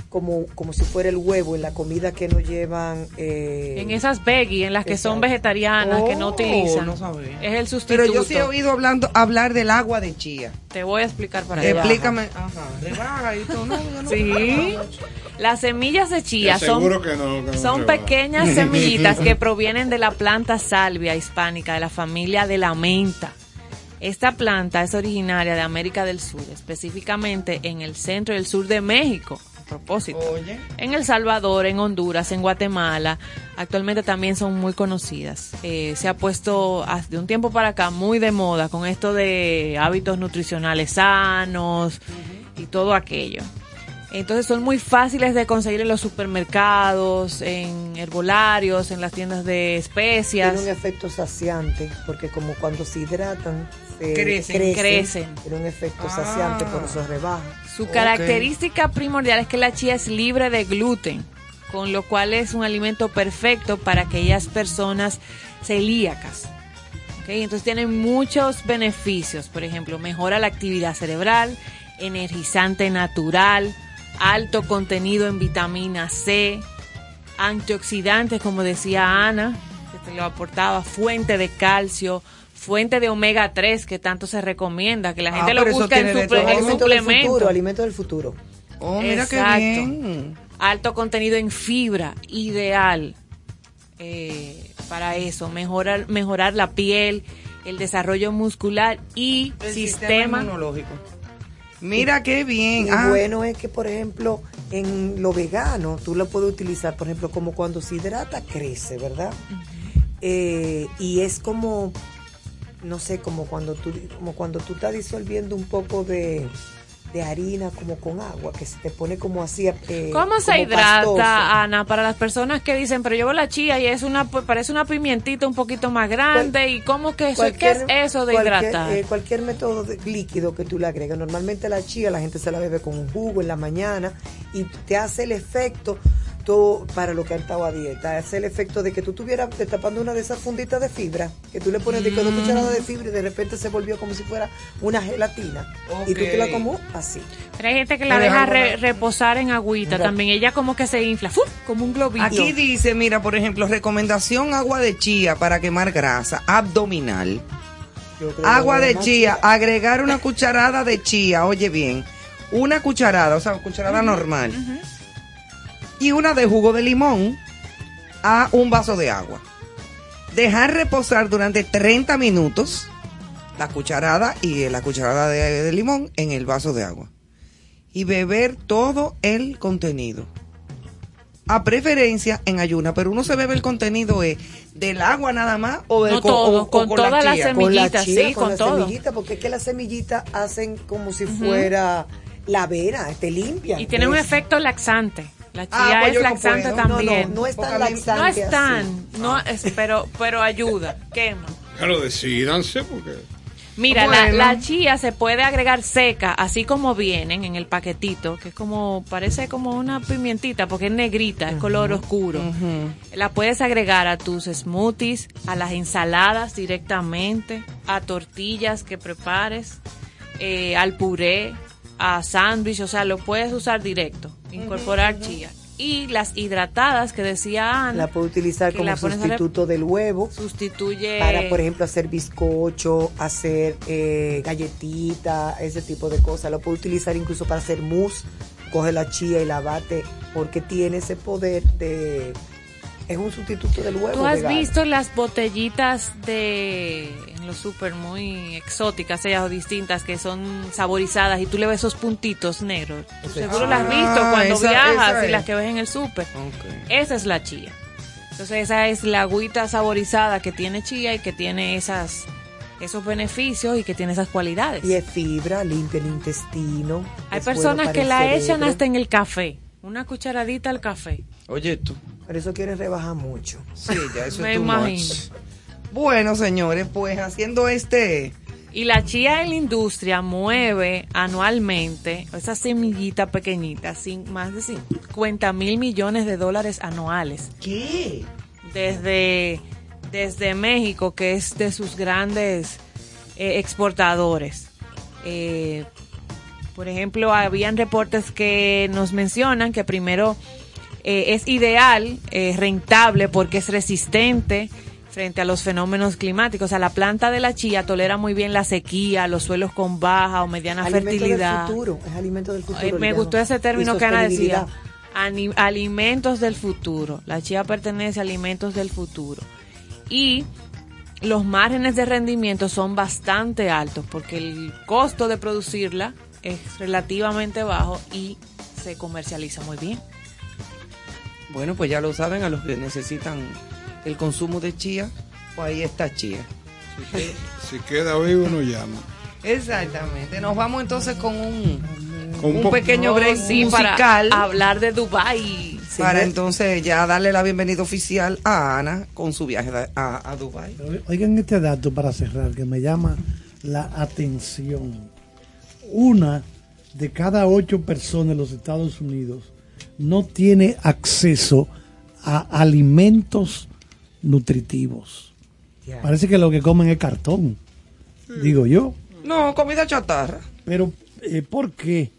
como, como si fuera el huevo en la comida que no llevan. eh, En esas veggie, en las que son vegetarianas, que no Oh, utilizan. no sabía. Es el sustituto. Pero yo sí he oído hablando, hablar del agua de chía. Te voy a explicar para allá. Explícame. Ajá, y todo. No, no- Sí. Las semillas de chía Te son, aseguro que no, que no son se va. pequeñas semillitas que provienen de la planta salvia hispánica de la familia de la menta. Esta planta es originaria de América del Sur, específicamente en el centro y el sur de México. Propósito. Oye. En El Salvador, en Honduras, en Guatemala, actualmente también son muy conocidas. Eh, se ha puesto de un tiempo para acá muy de moda con esto de hábitos nutricionales sanos y todo aquello. Entonces son muy fáciles de conseguir en los supermercados, en herbolarios, en las tiendas de especias. Tiene un efecto saciante, porque como cuando se hidratan, se Crecen, crecen. Tiene un efecto saciante, por eso rebaja. Su característica primordial es que la chía es libre de gluten, con lo cual es un alimento perfecto para aquellas personas celíacas. ¿ok? Entonces tiene muchos beneficios, por ejemplo, mejora la actividad cerebral, energizante natural, alto contenido en vitamina C, antioxidantes, como decía Ana, que te lo aportaba, fuente de calcio, fuente de omega 3 que tanto se recomienda, que la Ah, gente lo busca en, suple- en Alimento del futuro, alimento del futuro. Oh, mira Exacto. qué bien. Alto contenido en fibra, ideal eh, para eso, mejorar, mejorar la piel, el desarrollo muscular y El sistema. inmunológico. Mira qué bien. Y Ah, bueno es que, por ejemplo, en lo vegano, tú lo puedes utilizar, por ejemplo, como cuando se hidrata, crece, ¿verdad? Eh, y es como, no sé, como cuando tú, como cuando tú estás disolviendo un poco de, de harina como con agua, que se te pone como así. eh, ¿Cómo se hidrata, pastoso. Ana? Para las personas que dicen, pero llevo la chía y es una, parece una pimientita un poquito más grande. ¿Y cómo que eso? ¿Qué es eso de cualquier, hidratar? eh, cualquier método de- líquido que tú le agregas. Normalmente la chía la gente se la bebe con un jugo en la mañana y te hace el efecto todo para lo que han estado a dieta. Hace el efecto de que tú estuvieras destapando una de esas funditas de fibra, que tú le pones de que dos Mm. cucharadas de fibra y de repente se volvió como si fuera una gelatina. Y tú te la como así. Pero hay gente que la deja re- reposar en agüita también. Ella como que se infla, como un globito. Aquí dice, mira, por ejemplo, recomendación agua de chía para quemar grasa abdominal. Agua de chía, agregar una cucharada de chía, oye bien, una cucharada, o sea, cucharada normal, y una de jugo de limón a un vaso de agua. Dejar reposar durante 30 minutos la cucharada y la cucharada de, de limón en el vaso de agua. Y beber todo el contenido. A preferencia en ayuna, pero uno se bebe el contenido eh, del agua nada más o del No co- todo, o- o con todas las chía. semillas. con la semillitas, sí, con, con la todo. semillita, porque es que las semillitas hacen como si fuera la avena, te limpia. Y tiene un Es- efecto laxante. La chía Ah, pues es laxante también. No, no, no es tan laxante No es así. tan, no es, pero, pero ayuda, quema. Pero decídanse porque... Mira, Bueno. la chía se puede agregar seca, así como vienen en el paquetito, que es como, parece como una pimientita, porque es negrita, es color oscuro. La puedes agregar a tus smoothies, a las ensaladas directamente, a tortillas que prepares, eh, al puré, a sándwich, o sea, lo puedes usar directo, incorporar chía. Y las hidratadas que decía Ana, La puedo utilizar como sustituto del huevo. sustituye... Para, por ejemplo, hacer bizcocho, hacer eh, galletita, ese tipo de cosas. Lo puedo utilizar incluso para hacer mousse. Coge la chía y la bate porque tiene ese poder de... Es un sustituto del huevo. ¿Tú has vegano. visto las botellitas de en los super muy exóticas, ellas o distintas, que son saborizadas y tú le ves esos puntitos negros? Tú seguro las has visto Ah, cuando esa- viajas esa y es. las que ves en el super. Ok. Esa es la chía. Entonces esa es la agüita saborizada que tiene chía y que tiene esas esos beneficios y que tiene esas cualidades. Y es fibra, limpia el intestino. Hay bueno personas que la echan hasta en el café, una cucharadita al café. Oye, tú. Por eso quieren rebajar mucho. Sí, ya eso Me es too imagino. much. Bueno, señores, pues haciendo este... Y la chía en la industria mueve anualmente esa semillita pequeñita, sin más de 50 mil millones de dólares anuales. ¿Qué? Desde, desde México, que es de sus grandes eh, exportadores. Eh, por ejemplo, habían reportes que nos mencionan que primero eh, es ideal, eh, rentable, porque es resistente frente a los fenómenos climáticos. O sea, la planta de la chía tolera muy bien la sequía, los suelos con baja o mediana Alimento fertilidad. del futuro. Es alimento del futuro. Eh, me gustó ese término que Ana decía. alimentos del futuro. La chía pertenece a alimentos del futuro. Y los márgenes de rendimiento son bastante altos porque el costo de producirla es relativamente bajo y se comercializa muy bien. Bueno, pues ya lo saben, a los que necesitan el consumo de chía, pues ahí está chía. Si queda vivo, nos llama. Exactamente. Nos vamos entonces con un, Con un pequeño break Sí, para musical. hablar de Dubai. Para entonces ya darle la bienvenida oficial a Ana con su viaje a, a, a Dubái. Oigan este dato para cerrar que me llama la atención. Una de cada ocho personas en los Estados Unidos no tiene acceso a alimentos nutritivos. Parece que lo que comen es cartón, digo yo. No, comida chatarra. Pero, eh, ¿por qué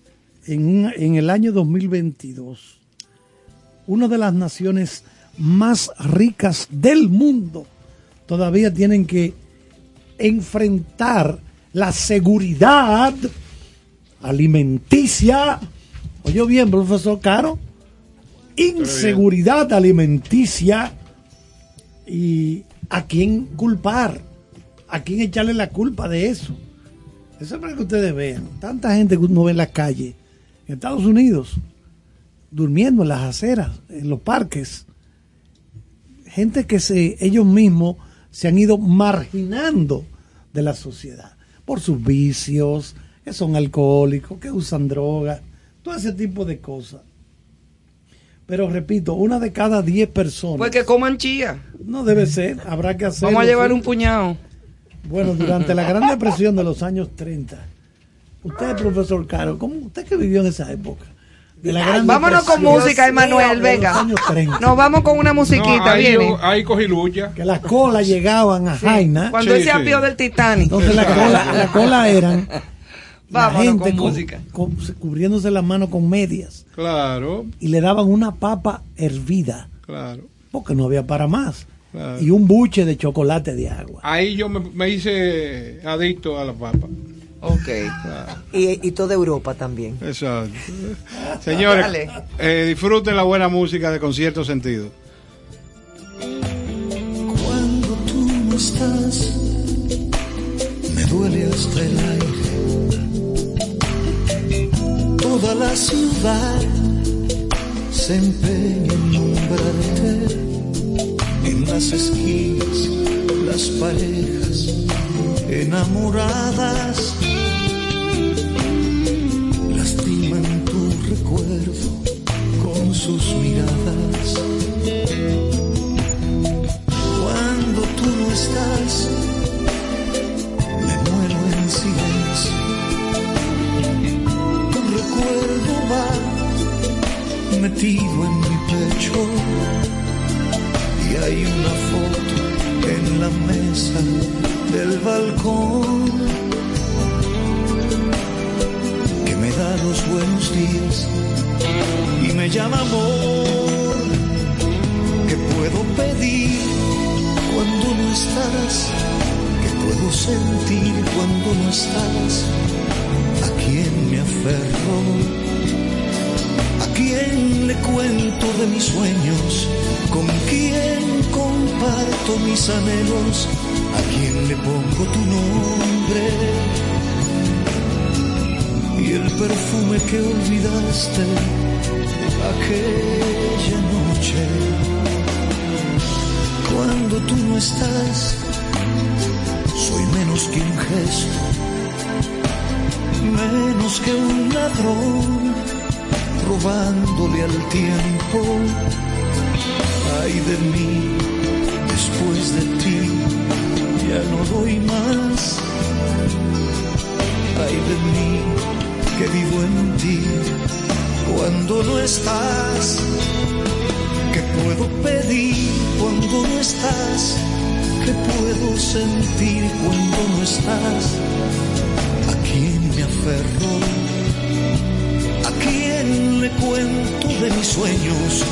en, en el año 2022 una de las naciones más ricas del mundo todavía tienen que enfrentar la seguridad alimenticia? Oye bien, profesor Caro, inseguridad alimenticia y a quién culpar, a quién echarle la culpa de eso. Eso es para que ustedes vean. Tanta gente que uno ve en la calle, en Estados Unidos, durmiendo en las aceras, en los parques. Gente que se, ellos mismos se han ido marginando de la sociedad por sus vicios, que son alcohólicos, que usan drogas, todo ese tipo de cosas. Pero repito, una de cada diez personas. Pues que coman chía. No debe ser, habrá que hacerlo. Vamos a llevar sí. un puñado. Bueno, durante la Gran Depresión de los años 30, usted, profesor Caro, ¿cómo usted que vivió en esa época? De la Gran Vámonos con Depresión música, de Emanuel, venga. años 30. Nos vamos con una musiquita, No, ahí, viene. ahí cogí lucha. Que las colas llegaban a Jaina. Cuando Sí, él se sí. apió del Titanic. Entonces la cola, la cola eran la gente con música. con- cubriéndose las manos con medias Claro, y le daban una papa hervida claro. porque no había para más Claro. y un buche de chocolate de agua. Ahí yo me, me hice adicto a la papa. Ok. Y, y toda Europa también. Exacto. Señores, Dale. eh, disfruten la buena música de concierto sentido. Cuando tú no estás, me duele hasta el aire toda la ciudad se empeña en nombrarte. En las esquinas, las parejas enamoradas lastiman tu recuerdo con sus miradas. Cuando tú no estás, metido en mi pecho y hay una foto en la mesa del balcón que me da los buenos días y me llama amor. que puedo pedir cuando no estás? que puedo sentir cuando no estás? ¿A quién le cuento de mis sueños? ¿Con quién comparto mis anhelos? ¿A quién le pongo tu nombre? Y el perfume que olvidaste aquella noche. Cuando tú no estás, soy menos que un gesto, menos que un ladrón robándole al tiempo. Ay de mí, después de ti, ya no doy más. Ay de mí, que vivo en ti, cuando no estás. ¿Qué puedo pedir cuando no estás? ¿Qué puedo sentir cuando no estás? ¿A quién le cuento de mis sueños?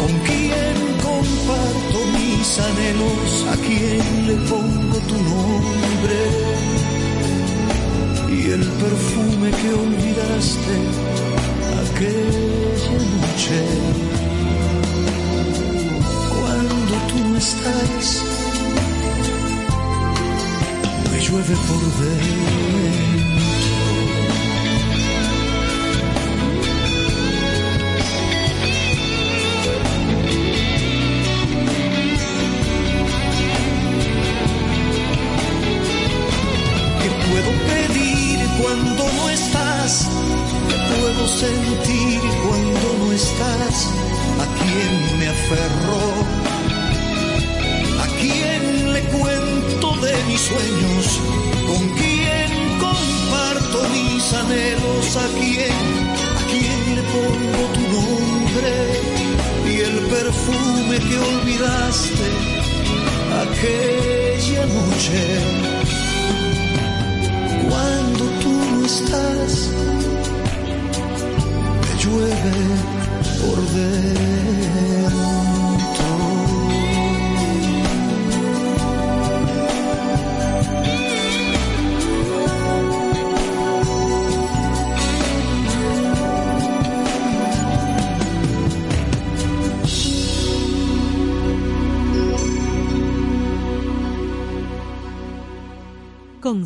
¿Con quién comparto mis anhelos? ¿A quién le pongo tu nombre? Y el perfume que olvidaste aquella noche. Cuando tú no estás, me llueve por dentro.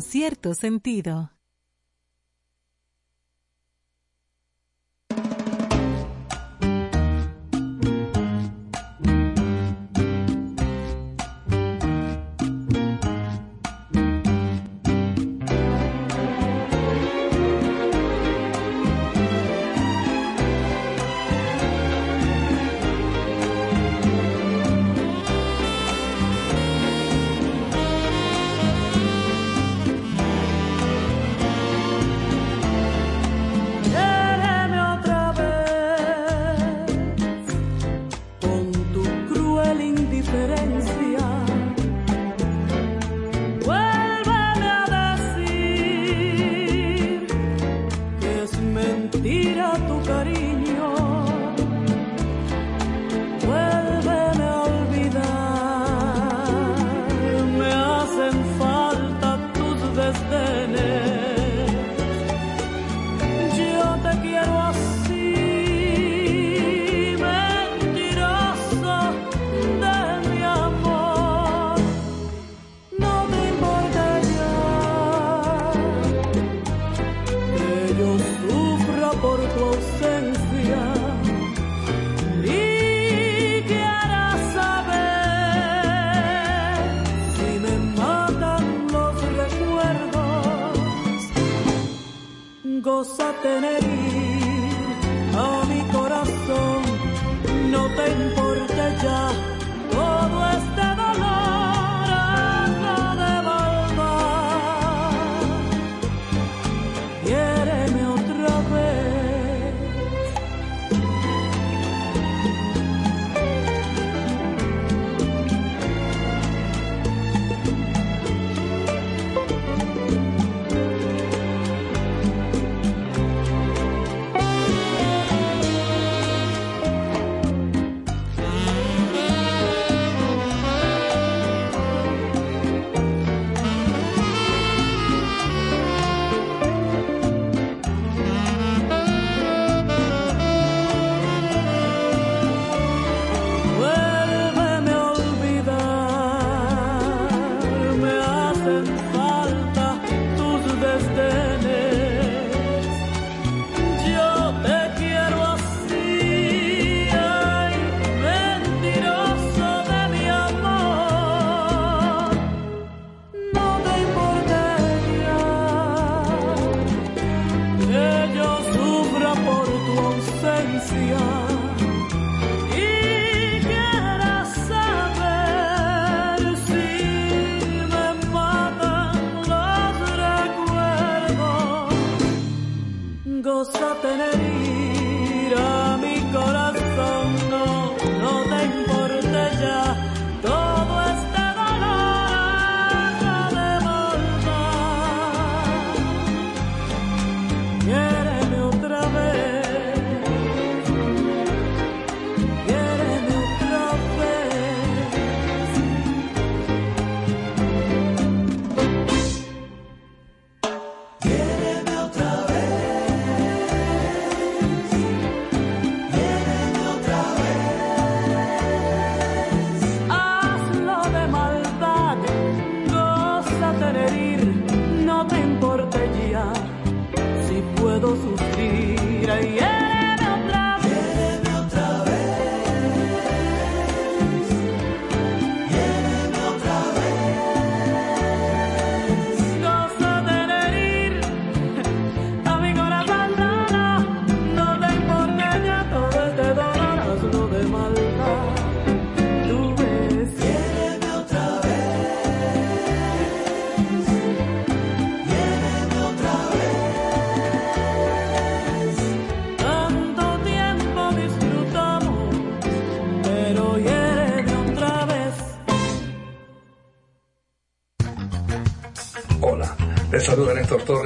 Cierto sentido.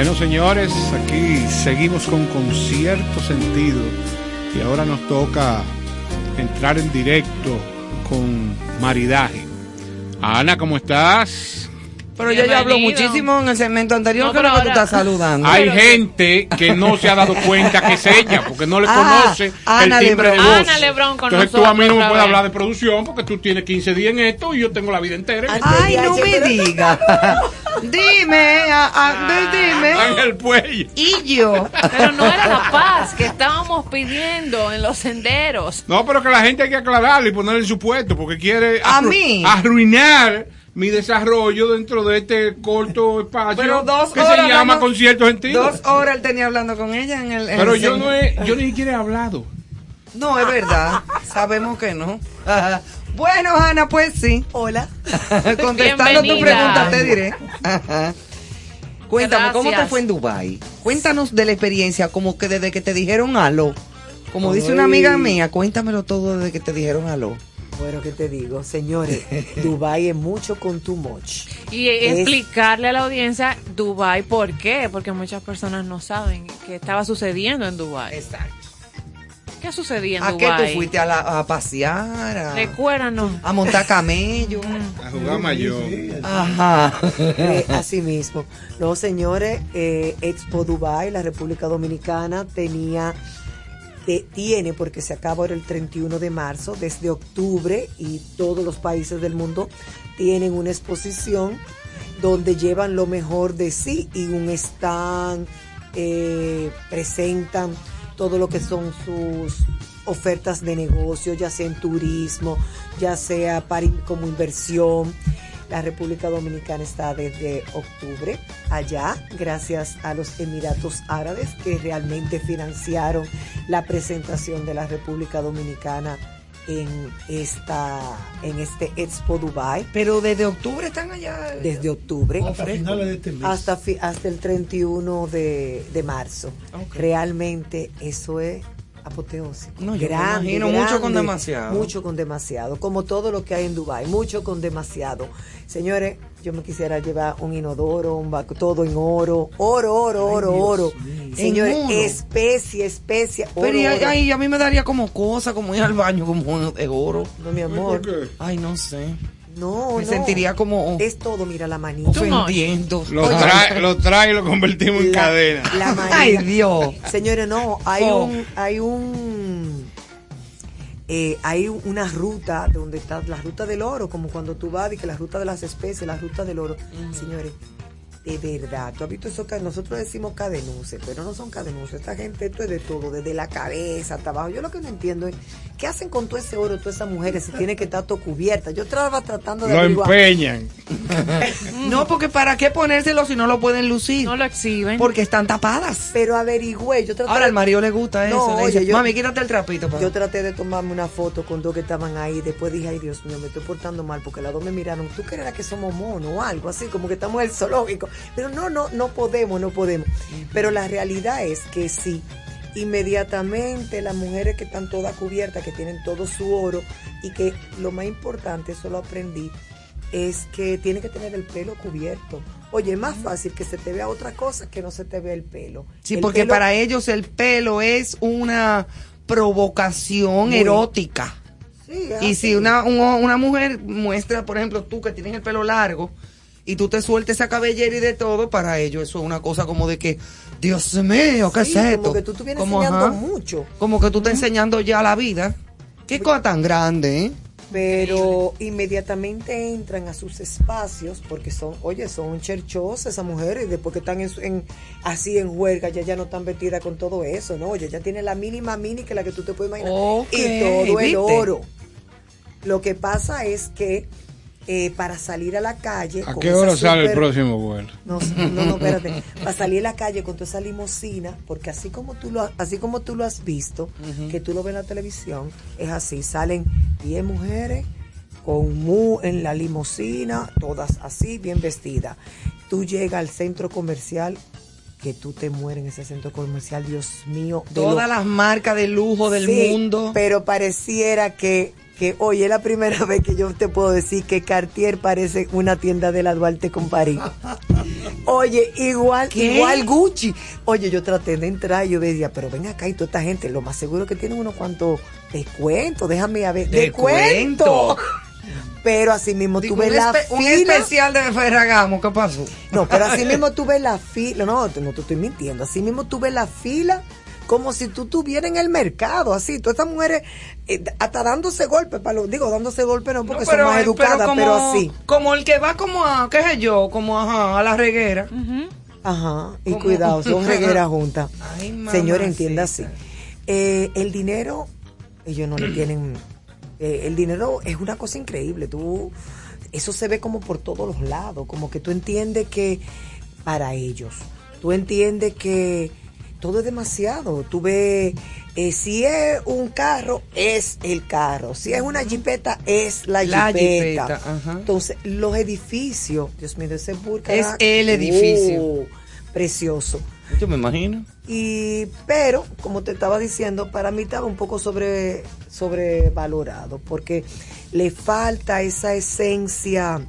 Bueno, señores, aquí seguimos con concierto sentido y ahora nos toca entrar en directo con maridaje. Ana, ¿cómo estás? Pero ella ya habló muchísimo en el segmento anterior, No, pero lo que tú estás saludando. Hay gente que no se ha dado cuenta que es ella, porque no le Ah, conoce Ana el timbre de Lebrón. voz. Ana Lebrón con Entonces tú a mí no me puedes hablar de producción, porque tú tienes 15 días en esto y yo tengo la vida entera. en Ay, no me digas. dime, a- a- di- dime. Ángel Puey. Y yo. Pero no era la paz que estábamos pidiendo en los senderos. No, pero que la gente hay que aclararle y ponerle en su puesto, porque quiere A arru- mí. arruinar mi desarrollo dentro de este corto espacio Pero dos que horas. se llama vamos- concierto sentido. Dos horas él tenía hablando con ella en el. en Pero el yo no he, yo ni siquiera he hablado. No, es verdad. Sabemos que no. Ajá. Bueno, Ana, pues sí. Hola. Contestando tu Bienvenida. pregunta, te diré. Ajá. Cuéntame, ¿cómo te fue en Dubai? Cuéntanos de la experiencia, como que desde que te dijeron aló. Como dice una amiga mía, cuéntamelo todo desde que te dijeron aló. Bueno, ¿qué te digo? Señores, Dubai es mucho con too much. Y Es- explicarle a la audiencia Dubai por qué, porque muchas personas no saben qué estaba sucediendo en Dubai. Exacto. ¿Qué sucedía en ¿A qué Dubai? tú fuiste? ¿A, la- a pasear? A, Recuérdanos. a montar camello? A jugar mayor. Ajá. Eh, así mismo. No, señores, eh, Expo Dubai, la República Dominicana, tenía, te- tiene, porque se acaba ahora el 31 de marzo, desde octubre, y todos los países del mundo tienen una exposición donde llevan lo mejor de sí y un stand, eh, presentan todo lo que son sus ofertas de negocio, ya sea en turismo, ya sea para como inversión. La República Dominicana está desde octubre allá, gracias a los Emiratos Árabes que realmente financiaron la presentación de la República Dominicana en esta en este Expo Dubai. Pero desde octubre están allá. Desde octubre Hasta finales de este mes. hasta, fi- hasta el 31 de, de marzo. Realmente eso es apoteósico. No, yo me imagino, mucho con demasiado. Mucho con demasiado. Como todo lo que hay en Dubai, mucho con demasiado. Señores, yo me quisiera llevar un inodoro, un vacu- todo en oro, oro, oro, oro, oro. Señores, En oro. especie, especie, oro, Pero y, a mí me daría como cosa, como ir al baño, como de oro. No, mi amor. Ay, no sé. No, Me no. sentiría como Es todo, mira, la manita. ofendiendo. Lo trae, lo trae y lo convertimos en cadena. La manita. Ay, Dios. Señores, no, hay Oh. un, hay un, eh, hay una ruta donde está la ruta del oro, como cuando tú vas y que la ruta de las especies, la ruta del oro. Señores, de verdad, tú has visto eso que nosotros decimos cadenuces, pero no son cadenuces. Esta gente, esto es de todo, desde la cabeza hasta abajo. Yo lo que no entiendo es, ¿qué hacen con todo ese oro, todas esas mujeres, si tiene que estar todo cubierta? Yo estaba tratando de Lo averiguar. empeñan. No, porque ¿para qué ponérselo si no lo pueden lucir? No lo exhiben. Porque están tapadas. Pero averigüé, yo traté Ahora al marido le gusta eso. No, le oye, yo- Mami, quítate el trapito. pa". Yo traté de tomarme una foto con dos que estaban ahí. Después dije, ay Dios mío, me estoy portando mal porque las dos me miraron. ¿Tú creerás que somos monos o algo así? Como que estamos en el zoológico. Pero no, no, no podemos, no podemos. Pero la realidad es que sí. Inmediatamente las mujeres que están todas cubiertas, que tienen todo su oro y que lo más importante, eso lo aprendí, es que tiene que tener el pelo cubierto. Oye, es más fácil que se te vea otra cosa que no se te vea el pelo. Sí, El porque pelo- para ellos el pelo es una provocación Muy. erótica. Sí, Y si una, un- una mujer muestra, por ejemplo, tú que tienes el pelo largo y tú te sueltes esa cabellera y de todo, para ellos eso es una cosa como de que, Dios mío, ¿qué Sí, es esto? Como que tú te vienes Como, enseñando ajá, mucho. Como que tú estás enseñando ya la vida. Qué cosa tan grande, ¿eh? Pero inmediatamente entran a sus espacios porque son, oye, son cherchosas esas mujeres, y después que están en, así en huelga, ya ya no están vestidas con todo eso, ¿no? Oye, ya tiene la mínima mini que la que tú te puedes imaginar. Y todo el oro. Lo que pasa es que eh, para salir a la calle... ¿A con qué hora sale el próximo vuelo? no, no, no, espérate. Para salir a la calle con toda esa limosina, porque así como tú lo, así como tú lo has visto, que tú lo ves en la televisión, es así. Salen 10 mujeres con mu en la limosina, todas así, bien vestidas. Tú llegas al centro comercial, que tú te mueres en ese centro comercial, Dios mío. Todas lo- las marcas de lujo del Sí, mundo. Pero pareciera que, que, oye, es la primera vez que yo te puedo decir que Cartier parece una tienda de la Duarte con París. Oye, igual, ¿Qué? igual Gucci. Oye, yo traté de entrar y yo decía, pero ven acá y toda esta gente, lo más seguro que tienen unos cuantos descuentos, déjame a ver, Descuento. descuento. Pero así mismo Digo, tuve la espe- un fila. especial de Ferragamo, ¿qué pasó? No, pero así mismo tuve la fila. No, no te estoy mintiendo. Así mismo tuve la fila como si tú estuvieras en el mercado, así. Todas estas mujeres eh, hasta dándose golpes, para los, digo, dándose golpes no porque No, son más educadas, pero, como, así. Como el que va como a, qué sé yo, como ajá, a la reguera. Ajá, y cuidado, son regueras juntas. Mamacita. entienda así. Eh, el dinero, ellos no le tienen. eh, el dinero es una cosa increíble. Tú, eso se ve como por todos los lados. Como que tú entiendes que para ellos, tú entiendes que todo es demasiado. Tú ves, eh, si es un carro, es el carro. Si es una jipeta, es la, La jipeta. jipeta, ajá. Entonces, los edificios, Dios mío, ese burka Es el edificio. Uh, precioso. Yo me imagino. Y, pero, como te estaba diciendo, para mí estaba un poco sobre, sobrevalorado, porque le falta esa esencia,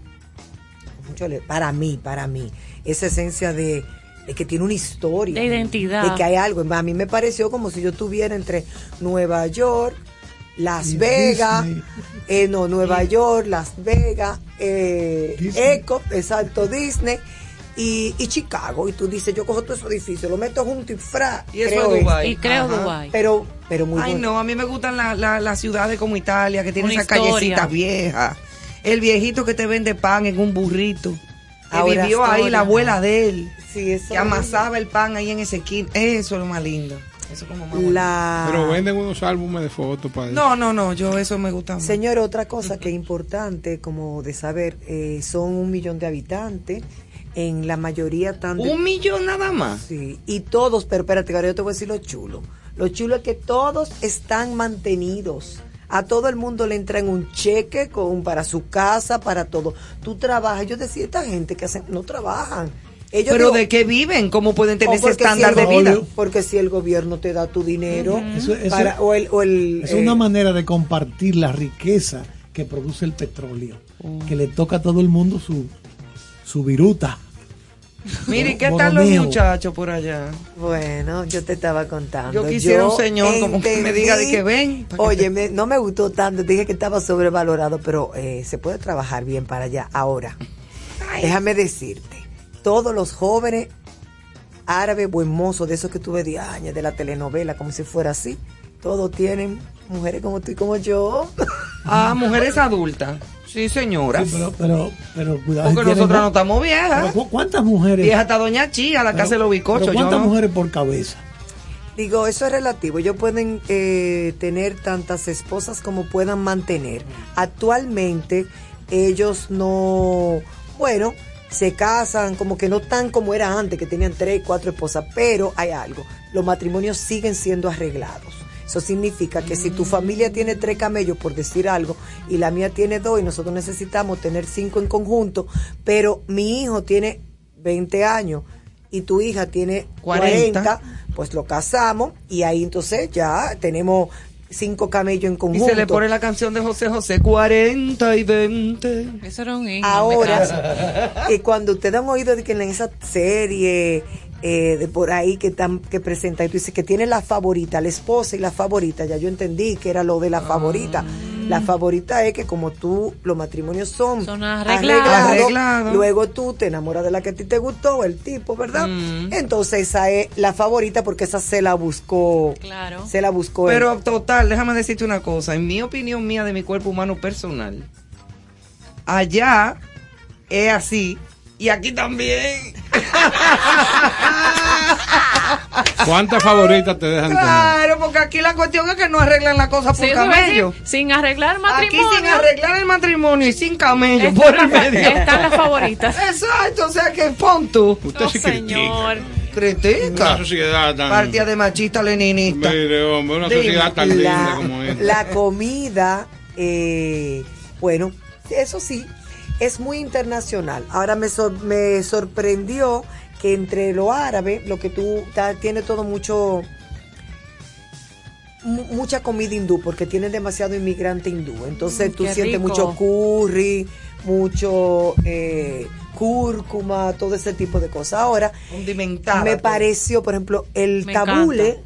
para mí, para mí, esa esencia de, de que tiene una historia. De identidad. De que hay algo. A mí me pareció como si yo estuviera entre Nueva York, Las Vegas, eh, no, Nueva York, Las Vegas, eh. Eco, exacto, Disney. Y, y Chicago, y tú dices, yo cojo todos esos edificios, lo meto junto y fra. Y eso creo es Dubái. Y creo Ajá. Dubái. Pero, pero muy Ay, bueno. no, a mí me gustan la- la- las ciudades como Italia, que tienen esas callecitas viejas. El viejito que te vende pan en un burrito. Que Ahora, vivió ahí la abuela de él. Sí, eso Que amasaba el pan ahí en ese esquina. Eso es lo más lindo. Eso como más. La... Pero venden unos álbumes de fotos para No, no, no, yo eso me gusta más. Señor, otra cosa que es importante como de saber, eh, son un millón de habitantes, en la mayoría de- Un millón nada más. Sí, y todos, pero espérate, ahora yo te voy a decir lo chulo. Lo chulo es que todos están mantenidos. A todo el mundo le entran un cheque con, para su casa, para todo. Tú trabajas. Yo decía, esta gente que hacen, no trabajan. Ellos Pero digo, ¿de qué viven? ¿Cómo pueden tener ese estándar si de vida? Porque si el gobierno te da tu dinero, Eso- eso- para- o el... O el Es eh, una manera de compartir la riqueza que produce el petróleo, que le toca a todo el mundo su, su viruta. Mire, ¿qué tal los muchachos por allá? Bueno, yo te estaba contando. Yo quisiera un señor como que me diga de que ven. que Oye, te- me- no me gustó tanto, dije que estaba sobrevalorado, pero eh, se puede trabajar bien para allá. Ahora, déjame decirte, todos los jóvenes árabes, buen mozo, de esos que tuve de años, de la telenovela, como si fuera así, todos tienen mujeres como tú y como yo. Ah, mujeres adultas. Sí, señora. Sí, pero, pero, pero cuidado. Porque tienen- nosotras no estamos viejas. Pero ¿cu- ¿Cuántas mujeres? Vieja hasta Doña Chía, la Pero- casa de los bicochos. yo ¿Cuántas no. mujeres por cabeza? Digo, eso es relativo. Ellos pueden eh, tener tantas esposas como puedan mantener. Actualmente ellos no, bueno, se casan como que no tan como era antes, que tenían tres, cuatro esposas, pero hay algo. Los matrimonios siguen siendo arreglados. Eso significa que si tu familia tiene tres camellos, por decir algo, y la mía tiene dos, y nosotros necesitamos tener cinco en conjunto, pero mi hijo tiene 20 años y tu hija tiene 40. 40, pues lo casamos y ahí entonces ya tenemos cinco camellos en Y conjunto. se le pone la canción de José José, 40 y 20. Eso era un himno. Ahora, y cuando usted han oído de que en esa serie eh, de por ahí que están que presenta y tú dices que tiene la favorita, la esposa y la favorita, ya yo entendí que era lo de la favorita. La favorita es que como tú, los matrimonios son, Son arreglados. Arreglados. luego tú te enamoras de la que a ti te gustó, el tipo, ¿verdad? Entonces esa es la favorita porque esa se la buscó, Claro. se la buscó él. Pero total, déjame decirte una cosa. En mi opinión mía de mi cuerpo humano personal, allá es así y aquí también. ¿Cuántas favoritas te dejan tener? Claro, porque aquí la cuestión es que no arreglan la cosa por Sí, camello. decir, sin arreglar Aquí matrimonio. sin arreglar el matrimonio y sin camello por el medio. están las favoritas. Exacto, o sea que pon tú. Usted No, sí señor. Critica. Una sociedad tan... Partida de machista leninista. Mire, hombre, una Dime. sociedad tan linda la, como esta. la comida, eh, bueno, eso sí, es muy internacional. Ahora me, sor- me sorprendió que entre lo árabe, lo que tú tiene todo mucho mu- mucha comida hindú porque tienen demasiado inmigrante hindú entonces Mm, tú sientes rico. mucho curry mucho eh, cúrcuma todo ese tipo de cosas ahora me todo. pareció, por ejemplo, el Me tabule.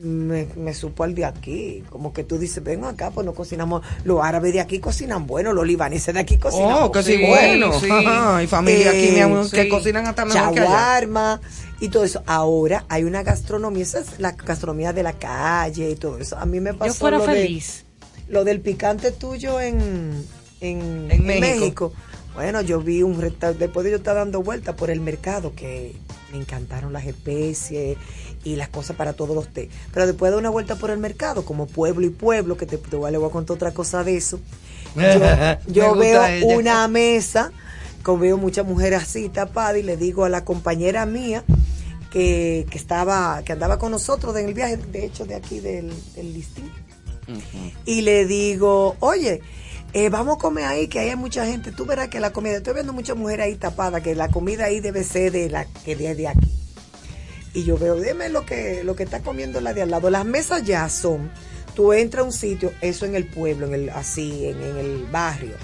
Me, me supo al de aquí, como que tú dices, ven acá, pues no cocinamos, los árabes de aquí cocinan bueno, los libaneses de aquí cocinan Oh, que sí, bueno. sí. Ajá, y familia aquí, mi amor, que cocinan hasta mejor que allá. Chaguarma y todo eso. Ahora hay una gastronomía, esa es la gastronomía de la calle y todo eso. A mí me pasó Yo fuera lo, de- feliz. lo del picante tuyo en, en, En en México. Bueno, yo vi un restaurante, después de yo estar dando vueltas por el mercado, que me encantaron las especies y las cosas para todos los té. Pero después de una vuelta por el mercado, como pueblo y pueblo, que te, te voy, a- le voy a contar otra cosa de eso, yo, veo ella. una mesa, que veo muchas mujeres así tapadas y le digo a la compañera mía que, que estaba, que andaba con nosotros en el viaje, de hecho, de aquí del, del listín y le digo, oye, eh, vamos a comer ahí, que ahí hay mucha gente. Tú verás que la comida, estoy viendo muchas mujeres ahí tapadas, que la comida ahí debe ser de la que de, de aquí. Y yo veo, dime lo que, lo que está comiendo la de al lado. Las mesas ya son, tú entras a un sitio, eso en el pueblo, en el, así, en, en el barrio.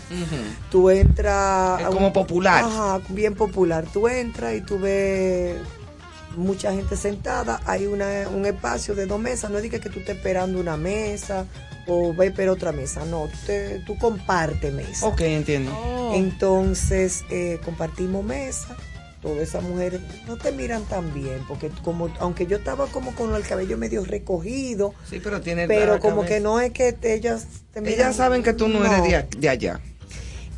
Tú entras... Es a un- como popular. Ajá, bien popular. Tú entras y tú ves mucha gente sentada, hay una, un espacio de dos mesas, no es de que, que tú estés esperando una mesa o va a esperar otra mesa, no, tú, te- tú compartes mesa. Ok, entiendo. Oh. Entonces eh, compartimos mesa, todas esas mujeres no te miran tan bien, porque como aunque yo estaba como con el cabello medio recogido, Sí, pero tiene pero como cabeza. que no es que te- ellas te miran- Ellas saben que tú no, eres de, de allá.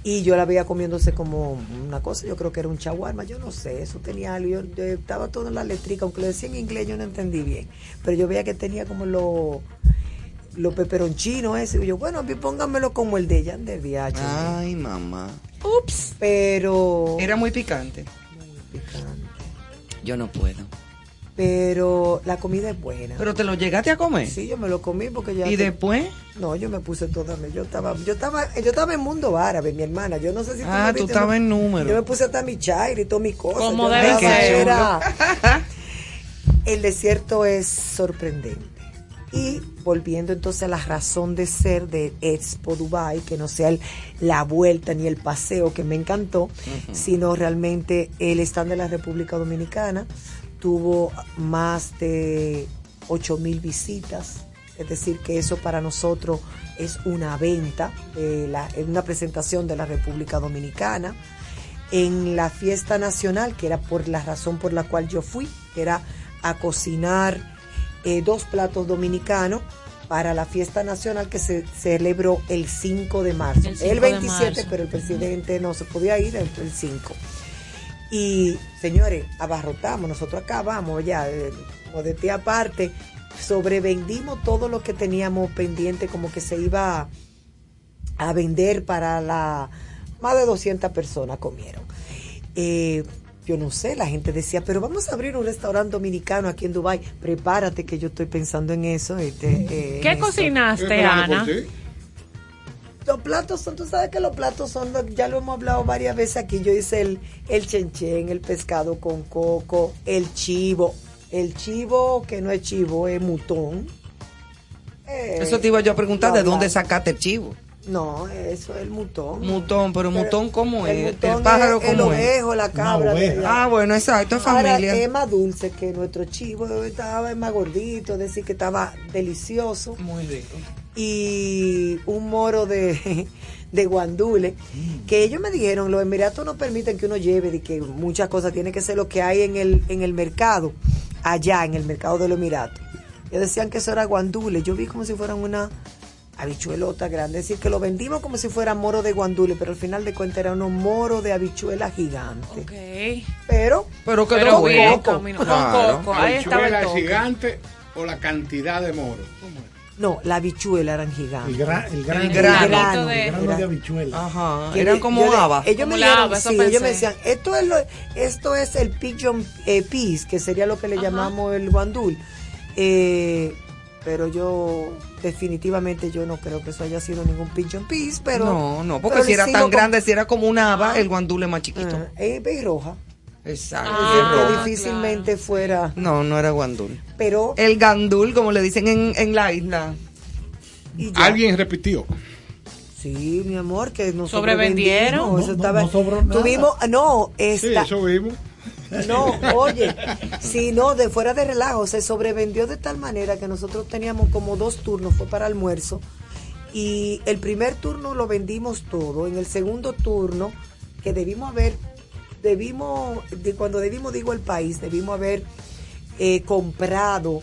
y yo la veía comiéndose como una cosa, yo creo que era un chaguarma, yo no sé, eso tenía algo, yo, yo estaba todo en la letrica, aunque lo decía en inglés yo no entendí bien, pero yo veía que tenía como lo los peperonchinos ese, y yo, bueno, mí póngamelo como el de ella de viaje. Ay, mamá. Ups. Pero Era muy picante. Yo no puedo. Pero la comida es buena. Pero te lo llegaste a comer. Sí, yo me lo comí porque ya ¿Y después? No, yo me puse toda, yo estaba, yo estaba, yo estaba en mundo árabe, mi hermana. Yo no sé si tú Ah, me tú estabas en número. Yo me puse hasta mi chair y todas mis cosas. Como debe ser. era- El desierto es sorprendente. Y volviendo entonces a la razón de ser de Expo Dubai, que no sea el- la vuelta ni el paseo que me encantó, sino realmente el stand de la República Dominicana tuvo más de 8 mil visitas. Es decir, que eso para nosotros es una venta, eh, la- una presentación de la República Dominicana. En la fiesta nacional, que era por la razón por la cual yo fui, que era a cocinar eh, dos platos dominicanos para la fiesta nacional que se celebró el 5 de marzo. El 5 El, de 27, marzo. pero el presidente no se podía ir el, el 5. Y señores, abarrotamos, nosotros acabamos ya, eh, modestia aparte, sobrevendimos todo lo que teníamos pendiente, como que se iba a, a vender para la... Más de 200 personas comieron. Eh, yo no sé, la gente decía, pero vamos a abrir un restaurante dominicano aquí en Dubai. Prepárate que yo estoy pensando en eso. este, eh, ¿Qué en esto. cocinaste, Ana? Los platos son, tú sabes que los platos son, ya lo hemos hablado varias veces aquí. Yo hice el, el chenchen, el pescado con coco, el chivo. El chivo, que no es chivo, es mutón. Eh, Eso te iba yo a preguntar, ¿de lo dónde sacaste el chivo? No, eso es el mutón. Mutón, pero mutón ¿cómo el es? mutón el pájaro es el ¿cómo es? ovejo, la cabra. Ah, bueno, exacto, es Ahora, familia. es más dulce que nuestro chivo, estaba más gordito, es decir, que estaba delicioso. Muy rico. Y un moro de, de guandule, que ellos me dijeron, los emiratos no permiten que uno lleve, de que muchas cosas tiene que ser lo que hay en el, en el mercado, allá en el mercado de los emiratos. Ellos decían que eso era guandule, yo vi como si fueran una habichuelota grande, es decir, que lo vendimos como si fuera moro de guandule, pero al final de cuentas era unos moro de habichuela gigante. Ok. Pero, pero Pero con bien, coco. camino- con coco, ahí el ¿Habichuela toque. gigante o la cantidad de moro? No, la habichuela eran gigantes. El, gra- el grano, El grano. grano, de- el grano de habichuela. Ajá, Que eran como habas. Ellos Como me sí, ellos me decían, esto es lo, esto es el pigeon eh, peas, que sería lo que le llamamos el guandul. Eh, pero yo definitivamente yo no creo que eso haya sido ningún pigeon peas, pero no, no, porque si era sí tan grande, si era como una haba, el guandule más chiquito. Ah, es pez roja. Exacto. Roja. difícilmente fuera, No, no era guandul. pero El gandul, como le dicen en, en la isla. y ya. Alguien repitió. Sí, mi amor, que nos ¿Sobrevendieron? eso No, no, estaba- no sobró nada. Tuvimos, no, Sí, esta, eso vimos. No, oye, si no, de fuera de relajo, se sobrevendió de tal manera que nosotros teníamos como dos turnos, fue para almuerzo, y el primer turno lo vendimos todo, en el segundo turno, que debimos haber, debimos, de cuando debimos digo el país, debimos haber eh, comprado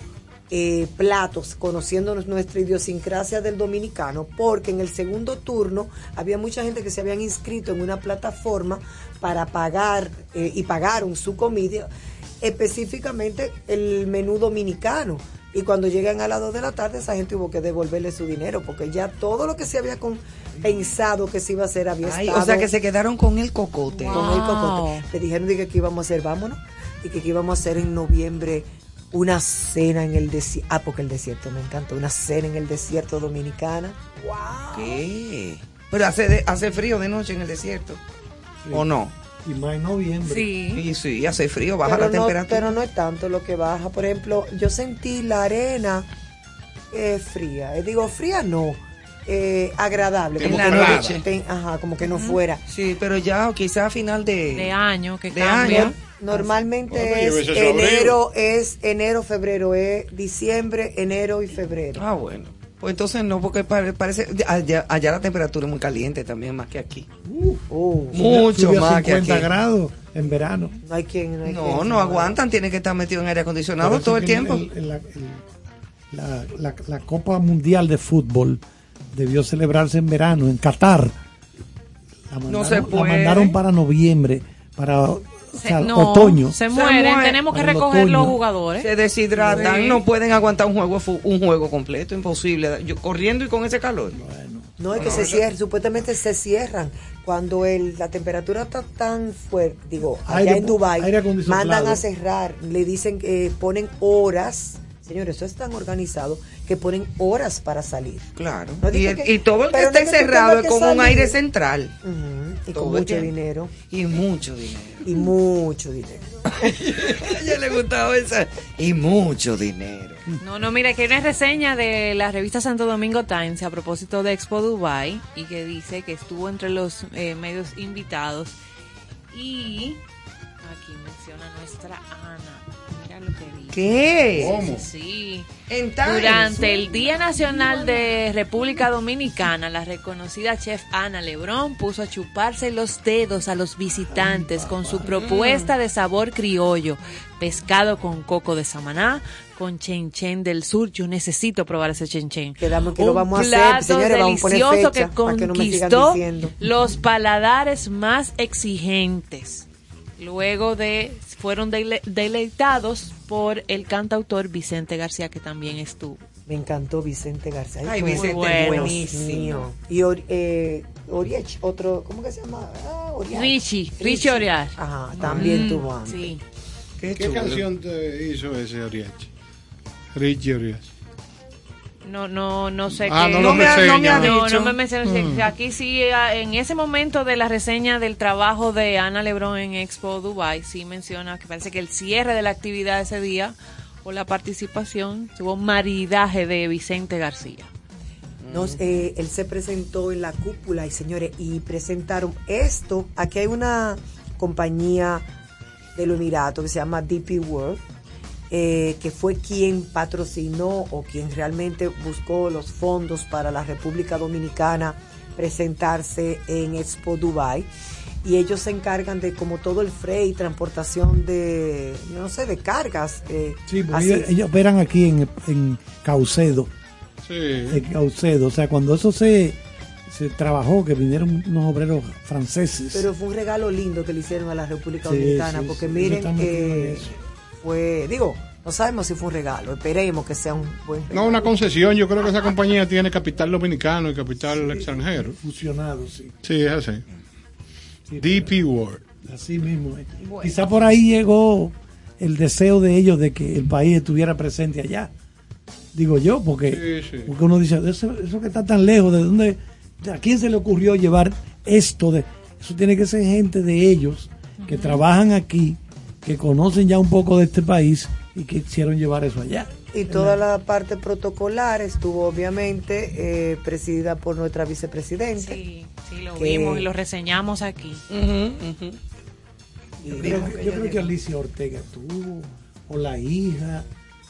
eh, platos, conociéndonos nuestra idiosincrasia del dominicano, porque en el segundo turno había mucha gente que se habían inscrito en una plataforma para pagar eh, y pagaron su comida, específicamente el menú dominicano. Y cuando llegan a las 2 de la tarde, esa gente tuvo que devolverle su dinero, porque ya todo lo que se había con- pensado que se iba a hacer había Ay, estado o sea que se quedaron con el cocote. con el cocote. Le dijeron dije, que íbamos a hacer, vámonos, y que, que íbamos a hacer en noviembre una cena en el desierto. Ah, porque el desierto me encanta, una cena en el desierto dominicana. ¿Qué? Pero hace, de- hace frío de noche en el desierto. ¿O no? Y más en noviembre. Sí. Sí, sí, hace frío, baja pero la no, temperatura. Pero no es tanto lo que baja. Por ejemplo, yo sentí la arena eh, fría. Eh, digo, fría no. Eh, agradable. En como la que no- noche. ten- ajá, como que no fuera. Sí, pero ya quizá a final de... De año, que De cambia. año. Normalmente Bueno, es enero, es enero, febrero, es diciembre, enero y febrero. Ah, bueno. Pues entonces no, porque pare- parece... Allá, allá la temperatura es muy caliente también, más que aquí. Uh, Mucho Sube a más que 50 aquí. grados en verano. no hay quien. No, hay No, quien- no aguantan, tienen que estar metidos en aire acondicionado todo el que tiempo. el- el- la, el- la- la- la Copa Mundial de Fútbol debió celebrarse en verano, en Qatar. La No se la puede. mandaron para noviembre, para o Se- sea, no, otoño. Se mueren, muere. tenemos que recoger los jugadores. Se deshidratan, Sí. no pueden aguantar un juego un juego completo, imposible. Yo, corriendo y con ese calor. No, es que se cierran, supuestamente se cierran. Cuando el, la temperatura está tan fuerte, digo, allá Aire- en Dubai aire acondicionado. mandan a cerrar, le dicen que ponen horas Señores, eso es tan organizado que ponen horas para salir. Claro. No Y, digo el- que- y todo el que está no tengas es con un aire central. Y Todo con mucho tiempo. dinero. Y mucho dinero. Y mucho dinero. A ella le gustaba esa. Y mucho dinero. No, no, mira, que hay una reseña de la revista Santo Domingo Times a propósito de Expo Dubai y que dice que estuvo entre los eh, medios invitados y aquí menciona a nuestra Ana. Mira lo que dice. ¿Qué? ¿Cómo? Sí. Durante el Día Nacional de República Dominicana, la reconocida chef Ana Lebrón puso a chuparse los dedos a los visitantes con su propuesta de sabor criollo, pescado con coco de Samaná, con chenchen del sur. Yo necesito probar ese chenchen. Quedamos que lo Un vamos a hacer, plato señores, vamos a poner delicioso fecha que que no conquistó diciendo. los paladares más exigentes. Luego de fueron dele- deleitados por el cantautor Vicente García que también estuvo. Me encantó Vicente García. Ay, fue Vicente, bueno. buenísimo. Y Ori- eh, Oriech, otro, ¿cómo que se llama? Ah, Oriach. Richie, Richie Oriach. Ajá, también Mm, tuvo antes. Sí. Qué, ¿Qué chulo. canción te hizo ese Oriachi? Richie Oriachi. No, no, no sé Ah, qué. no lo me ha- no me ha reseña. No, dicho. no me. Mm. Aquí sí, eh, en ese momento de la reseña del trabajo de Ana Lebrón en Expo Dubai, sí menciona que parece que el cierre de la actividad ese día o la participación tuvo un maridaje de Vicente García. Nos, eh, él se presentó en la cúpula y señores, y presentaron esto. Aquí hay una compañía de los Emiratos que se llama DP World, eh, que fue quien patrocinó o quien realmente buscó los fondos para la República Dominicana presentarse en Expo Dubai. Y ellos se encargan de como todo el freight, transportación de, no sé, de cargas. eh, Sí, porque ellos, ellos operan aquí en, en Caucedo. Sí. En Caucedo. O sea, cuando eso se, se trabajó, que vinieron unos obreros franceses. Pero fue un regalo lindo que le hicieron a la República Sí, Dominicana, sí, porque sí, miren eso fue, digo, no sabemos si fue un regalo, esperemos que sea un buen regalo. No, una concesión. Yo creo que esa compañía tiene capital dominicano y capital extranjero. Fusionados, sí. Sí, es así. Sí, DP World. Así mismo. eh. Quizá por ahí llegó el deseo de ellos de que el país estuviera presente allá. Digo yo, porque, Sí, sí. porque uno dice, eso, eso que está tan lejos, ¿de dónde? ¿A quién se le ocurrió llevar esto? de Eso tiene que ser gente de ellos que trabajan aquí, que conocen ya un poco de este país y que quisieron llevar eso allá. Y toda la parte protocolar estuvo obviamente eh, presidida por nuestra vicepresidenta. Sí, sí, lo Que- vimos y lo reseñamos aquí. Yo creo, que yo creo que Alicia Ortega tuvo, o la hija,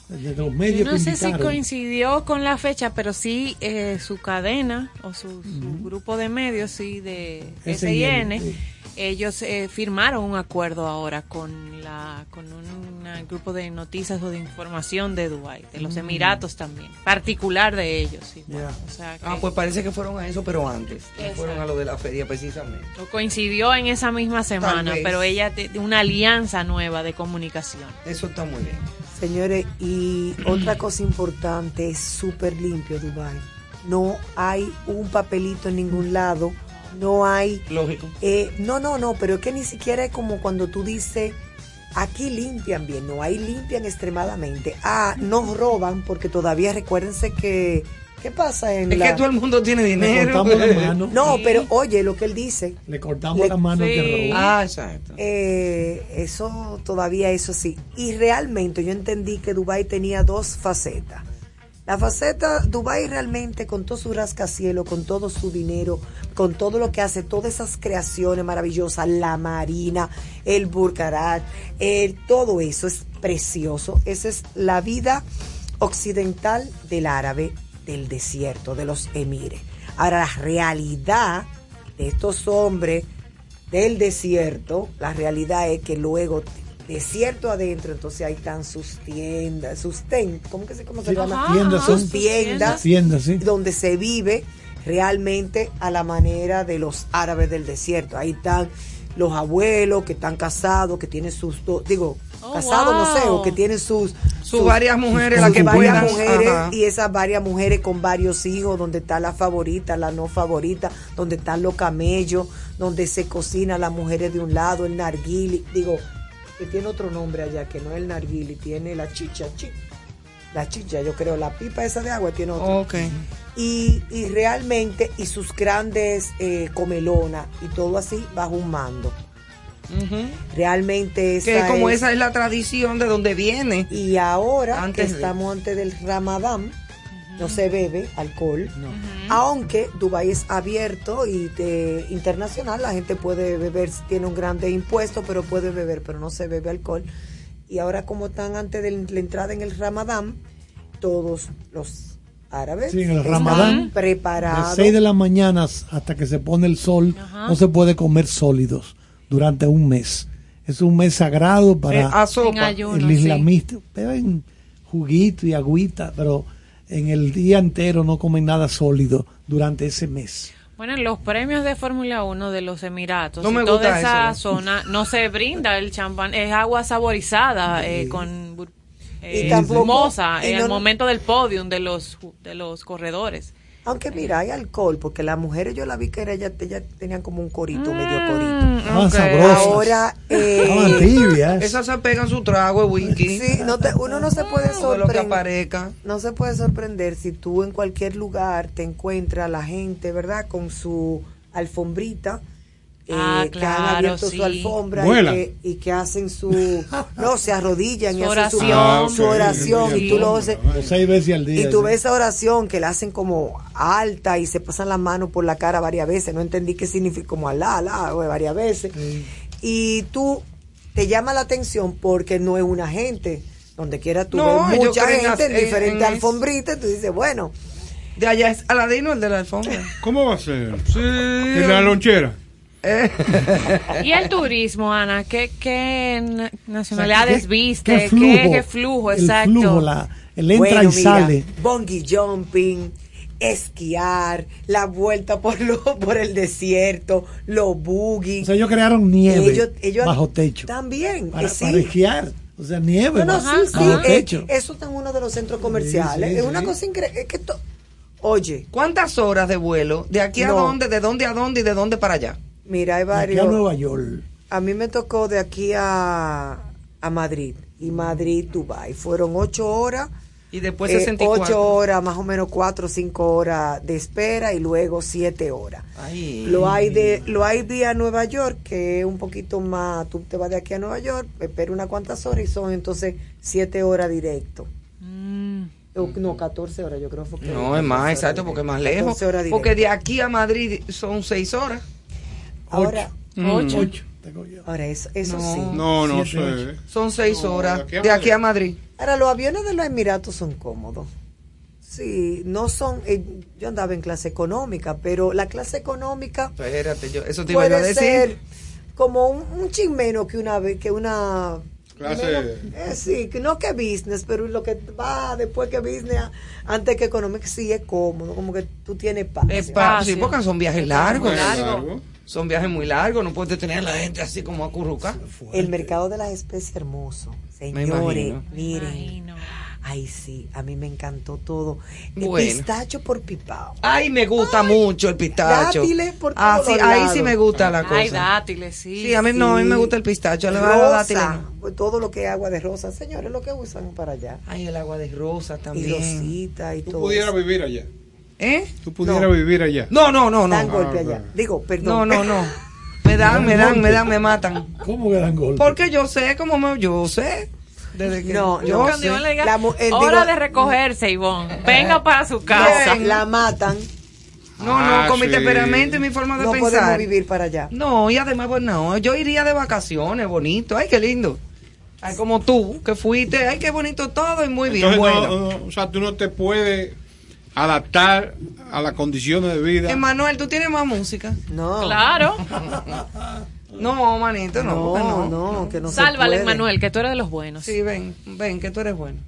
de los medios Yo no que sé si coincidió con la fecha, pero sí eh, su cadena o su, su grupo de medios, sí, de SIN, sí. ellos eh, firmaron un acuerdo ahora con la con un grupo de noticias o de información de Dubái, de los Mm. Emiratos también, particular de ellos. sí. Ya. O sea, que Ah, pues parece que fueron a eso, pero antes. No fueron a lo de la feria precisamente. o coincidió en esa misma semana, pero ella te- una alianza nueva de comunicación. Eso está muy bien. Señores, y otra cosa importante, es súper limpio Dubai. No hay un papelito en ningún lado, no hay... Lógico. eh, no, no, no, pero es que ni siquiera es como cuando tú dices, aquí limpian bien, no, ahí limpian extremadamente. Ah, no roban, porque todavía recuérdense que... ¿Qué pasa en Es la...? que todo el mundo tiene Le dinero. cortamos la mano. No, pero oye lo que él dice. Le cortamos Le- la mano Sí. que robó. Ah, exacto. Eh, eso todavía eso sí. Y realmente yo entendí que Dubai tenía dos facetas. La faceta Dubai realmente con todo su rascacielos, con todo su dinero, con todo lo que hace, todas esas creaciones maravillosas, la marina, el Burkarat, el todo eso es precioso. Esa es la vida occidental del árabe del desierto, de los emires. Ahora la realidad de estos hombres del desierto, la realidad es que luego desierto adentro, entonces ahí están sus tiendas, sus ten, ¿cómo que se, cómo se Sí, llama? tiendas, sus son- tiendas, Tiendas, sí. donde se vive realmente a la manera de los árabes del desierto. Ahí están los abuelos que están casados, que tienen sus dos, digo, Oh, casados no sé, wow. o que tienen sus Sus varias mujeres, las las que varias mujeres Ajá. y esas varias mujeres con varios hijos, donde está la favorita, la no favorita, donde están los camellos, donde se cocina las mujeres de un lado, el narguili, digo, que tiene otro nombre allá, que no es el narguili, tiene la chicha, chi- la chicha, yo creo, la pipa esa de agua tiene otra. Ok. Y, y realmente, y sus grandes eh, comelonas y todo así bajo un mando. Realmente esa Que como es- esa es la tradición de donde viene. Y ahora Antes que de- estamos antes del Ramadán, no se bebe alcohol, aunque Dubái es abierto y de- internacional, la gente puede beber, tiene un grande impuesto, pero puede beber, pero no se bebe alcohol. Y ahora como están antes de la entrada en el Ramadán, todos los árabes Sí, en el están Ramadán, De preparados. 6 de la mañana hasta que se pone el sol, no se puede comer sólidos durante un mes. Es un mes sagrado para Eh, ayuno, el sí. islamista. Beben juguito y agüita, pero en el día entero no comen nada sólido durante ese mes. Bueno, en los premios de Fórmula 1 de los Emiratos No y toda esa eso. zona no se brinda el champán, es agua saborizada eh, con eh, Y tampoco- en no- el momento del podium de los de los corredores. Aunque mira, hay alcohol, porque las mujeres yo la vi que era, ella, ella tenían como un corito, medio corito. Estaban ok. sabrosas. Ahora, eh, Estaban tibias. Esas se pegan su trago de whisky. Sí, no te- uno no se puede que sorprender. No se puede sorprender si tú en cualquier lugar te encuentras la gente, ¿verdad? Con su alfombrita. Eh, Ah, que han claro, abierto sí. su alfombra y que, y que hacen su no se arrodillan y Su hacen su, oración. su oración y tú lo haces seis veces al día. y tú sí. ves esa oración que la hacen como alta y se pasan las manos por la cara varias veces. No entendí qué significa como alá, alá, varias veces. Y tú te llama la atención porque no es una gente. Donde quiera tú No, ves mucha gente en en- en diferentes alfombritas. Tú dices, bueno, De allá es Aladino el de la alfombra. ¿Cómo va a ser? Sí. ¿En la lonchera? Y el turismo, Ana, ¿qué, qué na- nacionalidades ¿Qué- viste? qué flujo? ¿Qué, qué flujo? El Exacto. flujo, la- el entra bueno, y mira, sale. bungee jumping, esquiar, la vuelta por lo, por el desierto, los boogies. O sea, ellos crearon nieve Ellos- ellos- bajo techo. También, Para, sí. para esquiar. O sea, nieve No, no, bajo, sí, sí, bajo eh, techo. eso está en uno de los centros comerciales. sí, es una cosa increíble. Es que to- Oye, ¿Cuántas horas de vuelo? ¿De aquí a No. dónde? ¿De dónde a dónde y de dónde para allá? Mira, hay De aquí varios. a Nueva York. A mí me tocó de aquí a, a Madrid. Y Madrid, Dubai. Fueron ocho horas. Y después eh, 64. ocho horas, más o menos cuatro o cinco horas de espera y luego siete horas. Ay. Lo hay de lo hay vía Nueva York, que es un poquito más, tú te vas de aquí a Nueva York, espera unas cuantas horas y son entonces siete horas directo. O, No, 14 horas yo creo. fue que- No, es más, exacto, porque es más lejos. 14 horas directo. Porque de aquí a Madrid son seis horas. Ahora, Ocho. Ocho. Tengo yo. ahora eso, eso No. sí. No, no sé. Son seis No, horas. de aquí a De aquí Madrid. a Madrid. Ahora, los aviones de los Emiratos son cómodos. Sí, no son. eh, yo andaba en clase económica, pero la clase económica Espérate, yo, eso te iba a decir. ser como un, un chin menos que una que una Clase- menos- eh, sí, que no que business, pero lo que va después que business, antes que económica, sí es cómodo, como que tú tienes paz. Es pa- sí, porque son viajes largos. Largo. Son viajes muy largos. No puedes tener a la gente así como acurrucada. El mercado de las especies hermoso. Señores, miren. Ay, sí, a mí me encantó todo. El Bueno. pistacho por pipao. Ay, me gusta mucho el pistacho. dátiles por ah, sí, ahí sí me gusta la cosa. Ay, dátiles, sí. Sí, a mí no, a mí me gusta el pistacho. Dátiles, no. pues todo lo que es agua de rosa, señores, lo que usan para allá. Ay, el agua de rosa Y también. rosita y Tú todo. pudieras vivir allá. ¿Eh? Tú pudieras No. vivir allá. No, no, no, no. Dan golpe Ah, allá. bueno. Digo, No, perdón. no, no. Me dan, me dan, me dan, me matan. ¿Cómo que dan golpe? Porque yo sé cómo me, yo sé. Desde que No, yo no. Cuando sé. Ivonne le diga, La mu- eh, hora digo- de recogerse, Ivonne. Venga para su casa. No, la matan. No, Ah, no, con mi temperamento y mi forma de No pensar. podemos vivir para allá. No, y además, pues no, yo iría de vacaciones, bonito. Ay, qué lindo. Ay, como tú, que fuiste, ay, qué bonito todo y muy bien, Entonces, bueno. no, no, o sea, tú no te puedes adaptar a las condiciones de vida. Emanuel, ¿tú tienes más música? No. Claro. No, manito, no. No, no, no. que no Sálvale, puede. Manuel, que tú eres de los buenos. Sí, ven, ven, que tú eres bueno.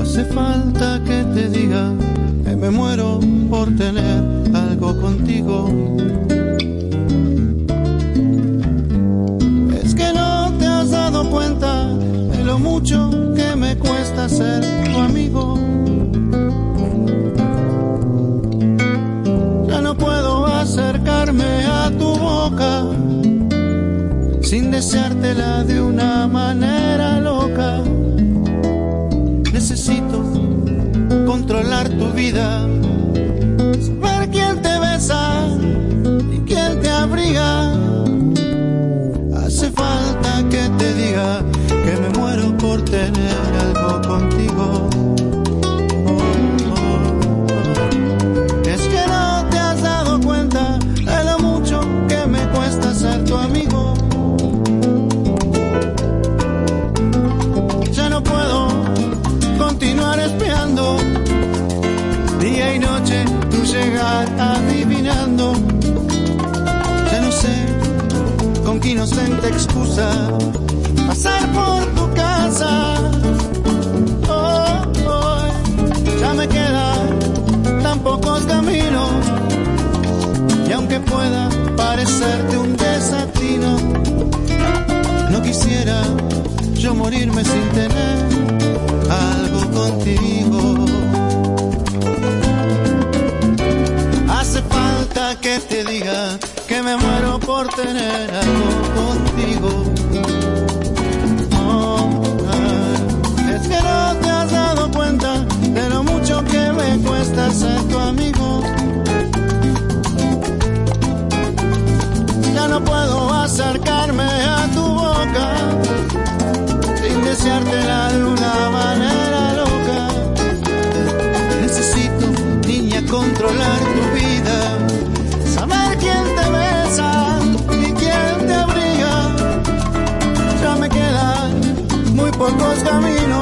Hace falta que te diga que me muero por tener algo contigo. de lo mucho que me cuesta ser tu amigo. Ya no puedo acercarme a tu boca sin deseártela de una manera loca. Necesito controlar tu vida inocente excusa pasar por tu casa. Oh, oh, ya me quedan tan pocos caminos y aunque pueda parecerte un desatino, no quisiera yo morirme sin tener algo contigo. Hace falta que te diga me muero por tener algo contigo. Oh, es que no te has dado cuenta de lo mucho que me cuesta ser tu amigo. Ya no puedo acercarme a pocos caminos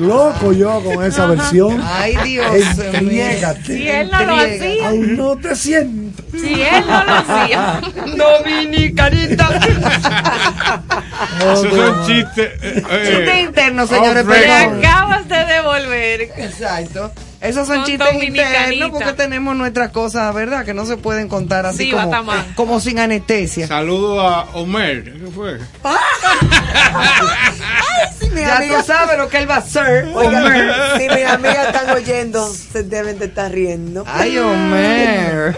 Loco yo con esa versión. Ay, Dios Entriégate. Si él no lo hacía. Aún no te siento. Si él no lo hacía. Dominicanita. Esos son chistes. eh, eh, Chiste interno, señores. off Te perdón. acabas de devolver. Exacto. Esos son chistes internos porque tenemos nuestras cosas, ¿verdad? Que no se pueden contar así Sí, como, como sin anestesia. Saludo a Homer. ¿Qué fue? ¡Ay, Mi ya amiga- tú sabes lo que él va a hacer. Oiga, Homer. si mis amigas están oyendo, se deben de estar riendo. Ay, Homer.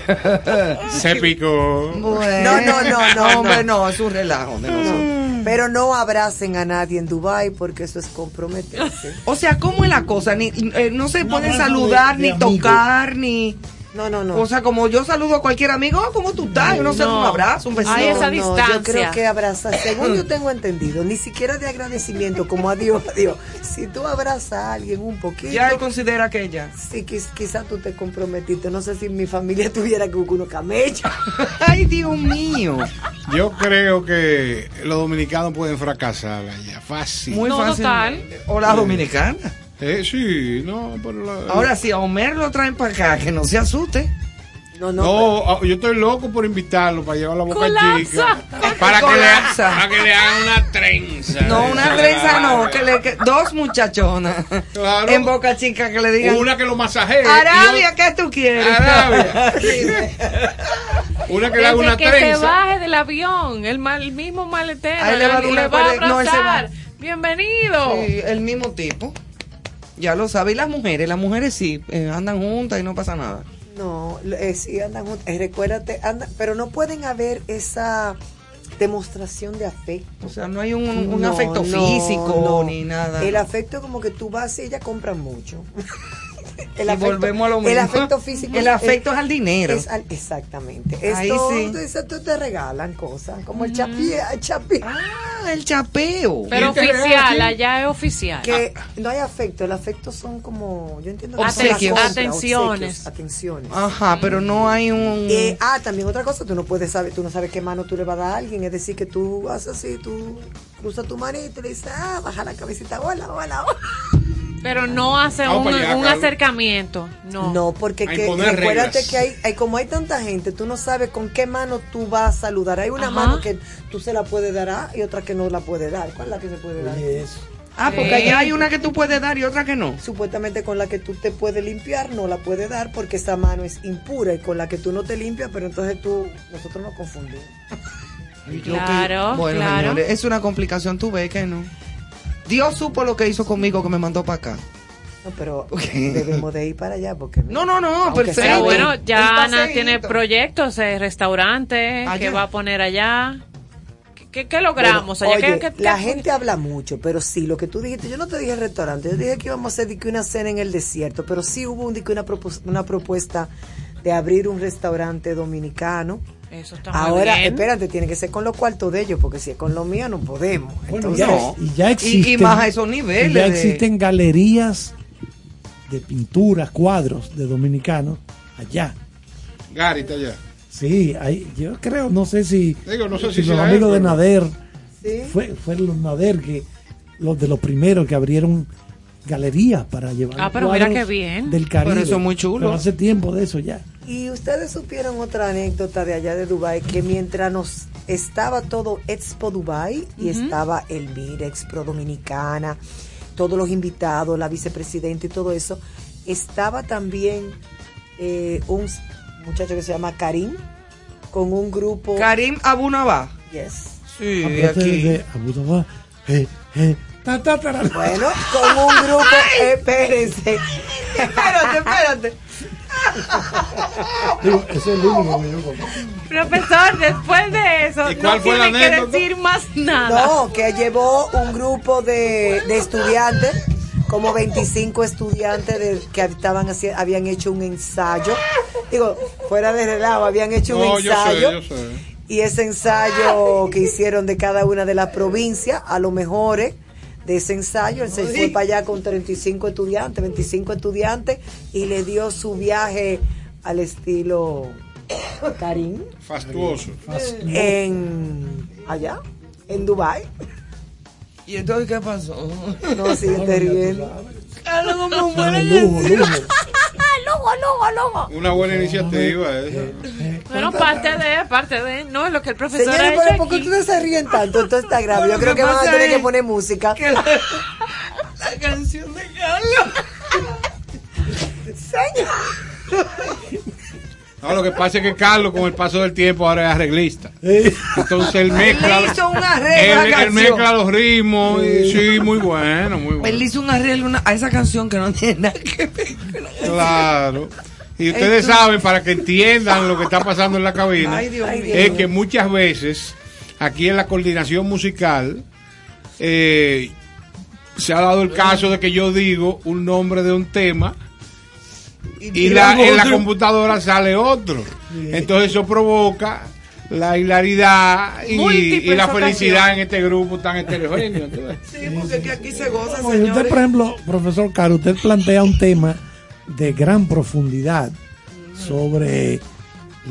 Se picó. No, no, no, no, Hombre, no. no, es un relajo. No, Pero no abracen a nadie en Dubai porque eso es comprometerse. O sea, ¿cómo es la cosa? Ni, eh, no se puede abrazo saludar, de- de ni amigo. tocar, ni... No, no, no. O sea, como yo saludo a cualquier amigo, ¿cómo tú estás? Uno se da un No. abrazo, un besito. Hay esa No, distancia. yo creo que abrazar, según yo tengo entendido, ni siquiera de agradecimiento, como a Dios, a Dios. Si tú abrazas a alguien un poquito. Ya él considera que ya. Sí, quiz- quizá tú te comprometiste. No sé si mi familia tuviera que buscar unos camellos. Ay, Dios mío. Yo creo que los dominicanos pueden fracasar allá, fácil. Muy No, fácil. total. O la dominicana. Eh, sí, no, pero la- Ahora, si a Homer lo traen para acá, que no se asuste. No, No, ah, yo estoy loco por invitarlo para llevar la boca Colapsa. chica. Para que, le, para que le hagan una trenza. No, una trenza no, que le, que- dos muchachonas Claro. en boca chica que le digan. Una que lo masajee. Arabia, ¿qué tú quieres? Arabia. Una que le haga una que se trenza. baje del avión, el, mal- el mismo maletero, Ahí le va a dar y una le va a no, se abrazar. Bienvenido. Sí, el mismo tipo. Ya lo sabe. Y las mujeres, las mujeres sí, eh, andan juntas y no pasa nada. No, eh, sí andan juntas. Eh, recuérdate, andan, pero no pueden haber esa demostración de afecto. O sea, no hay un, un No, afecto no, físico no. ni nada. El afecto como que tú vas y ella compra mucho. Y volvemos a lo El mismo. afecto físico. El afecto es al dinero. es al- exactamente. Ahí Esto, sí. esto te regalan cosas, como el chapi, el chapi. Ah, el chapeo. Pero oficial, allá es oficial. Que no hay afecto, el afecto son como, yo entiendo Obsequios. Atenciones. obsequios, atenciones. Ajá, pero no hay un. Eh, ah, también otra cosa, tú no puedes saber, tú no sabes qué mano tú le vas a dar a alguien, es decir, que tú haces así, tú cruzas tu manito y le dices, ah, baja la cabecita, hola, hola, hola. Pero no hace un, allá, acercamiento. No. No, porque que, recuérdate reglas. que hay, hay, como hay tanta gente, tú no sabes con qué mano tú vas a saludar. Hay una Ajá. mano que tú se la puedes dar a y otra que no la puedes dar. ¿Cuál es la que se puede dar? Ah, porque allá hay una que tú puedes dar y otra que no. Supuestamente con la que tú te puedes limpiar, no la puedes dar porque esa mano es impura y con la que tú no te limpias, pero entonces tú, nosotros nos confundimos. Que- Claro, bueno, claro. señores, es una complicación, tú ves que no. Dios supo lo que hizo conmigo que me mandó para acá. No, pero debemos de ir para allá porque... No, no, no, Pero bueno, ya Ana tiene proyectos, eh, restaurantes que Allá. va a poner allá. ¿Qué, logramos Bueno, allá? oye, ¿Qué- qué- la qué- gente habla mucho, pero sí, lo que tú dijiste, yo no te dije restaurante, yo dije que íbamos a hacer que una cena en el desierto, pero sí hubo un, de que una, propos- una propuesta de abrir un restaurante dominicano. Eso está muy Ahora, bien. espérate, tiene que ser con los cuartos de ellos, porque si es con los míos no podemos. Bueno, Entonces, ya, y ya existen, más a esos niveles y ya de- existen galerías de pinturas, cuadros de dominicanos allá. Gary está allá. Sí, hay, yo creo, no sé si, Digo, no sé si si los amigos él, de pero- Nader, Sí. fue, fue los Nader que los de los primeros que abrieron galerías para llevar Ah, pero mira qué bien. del Caribe. Pero eso es muy chulo. Pero hace tiempo de eso ya. Y ustedes supieron otra anécdota de allá de Dubai que mientras nos estaba todo Expo Dubai y Ujú. estaba el MIR, Expo Dominicana, todos los invitados, la vicepresidenta y todo eso, estaba también eh, un muchacho que se llama Karim con un grupo. Karim Abunabá. Yes. Sí, aquí. de Abu Dhabi, eh, eh, ta, ta, ta, ta. Bueno, con un grupo, espérense. espérate, espérate. Digo, ese es el único que yo. Profesor, después de eso, ¿Y cuál no tiene que anécdota? decir más nada. No, que llevó un grupo de, de estudiantes, como 25 estudiantes de, que estaban habían hecho un ensayo. Digo, fuera de relajo, habían hecho No, un yo sé, ensayo. yo sé. Y ese ensayo que hicieron de cada una de las provincias, a lo mejor de ese ensayo, él se fue para allá con 35 estudiantes, 25 estudiantes, y le dio su viaje al estilo Karim Fastuoso. en allá, en Dubai. ¿Y entonces qué pasó? No, sí, te riendo. Lujo, lujo. Luego, luego, luego. Una buena iniciativa esa. Bueno, parte de, parte de, no es lo que el profesor Señores, ha hecho pero ¿por qué ustedes se ríen tanto? Esto está grave. Yo creo ¿qué que van a tener que poner música. Que la, la canción de Carlos. Señor. No, lo que pasa es que Carlos, con el paso del tiempo, ahora es arreglista. Entonces él mezcla. Él hizo un arreglo él, mezcla los ritmos. y sí, muy bueno, muy bueno. Él hizo un arreglo una- a esa canción que no tiene nada que ver. Claro. Y ustedes Entonces- saben, para que entiendan lo que está pasando en la cabina, Ay, Dios mío. es que muchas veces aquí en la coordinación musical eh, se ha dado el caso de que yo digo un nombre de un tema y la, en la computadora sale otro. Entonces eso provoca la hilaridad y, la felicidad en este grupo tan heterogéneo. Sí, porque que aquí se goza, usted, señores. por ejemplo, profesor Caro, usted plantea un tema de gran profundidad sobre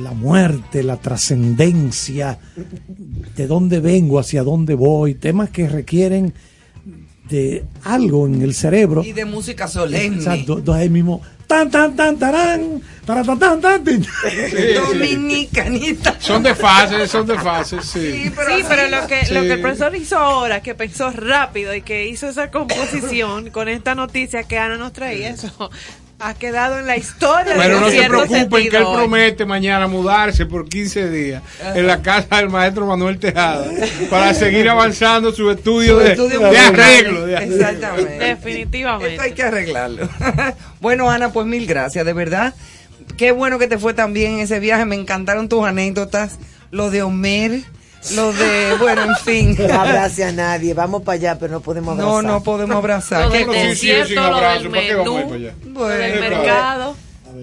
la muerte, la trascendencia, de dónde vengo, hacia dónde voy, temas que requieren de algo en el cerebro. Y de música solemne. Exacto, entonces ahí mismo, tan, tan, tan, tarán, taran, tan, tan. Dominicanita. Son de fases, son de fases, sí. Sí, pero, lo, que, lo Sí. que el profesor hizo ahora, que pensó rápido y que hizo esa composición con esta noticia que Ana nos traía, eso ha quedado en la historia Pero de no se preocupen que él promete mañana mudarse por 15 días en la casa del maestro Manuel Tejada para seguir avanzando su estudio, Su de, estudio de musical. arreglo. de arreglo. Exactamente. Definitivamente. Esto hay que arreglarlo. bueno, Ana, pues mil gracias, de verdad. Qué bueno que te fue tan bien ese viaje. Me encantaron tus anécdotas. Lo de Homer, lo de, bueno, en fin. No abrace a nadie, vamos para allá, pero no podemos abrazar. No, no podemos abrazar. Lo del desierto, lo del menú, lo del mercado.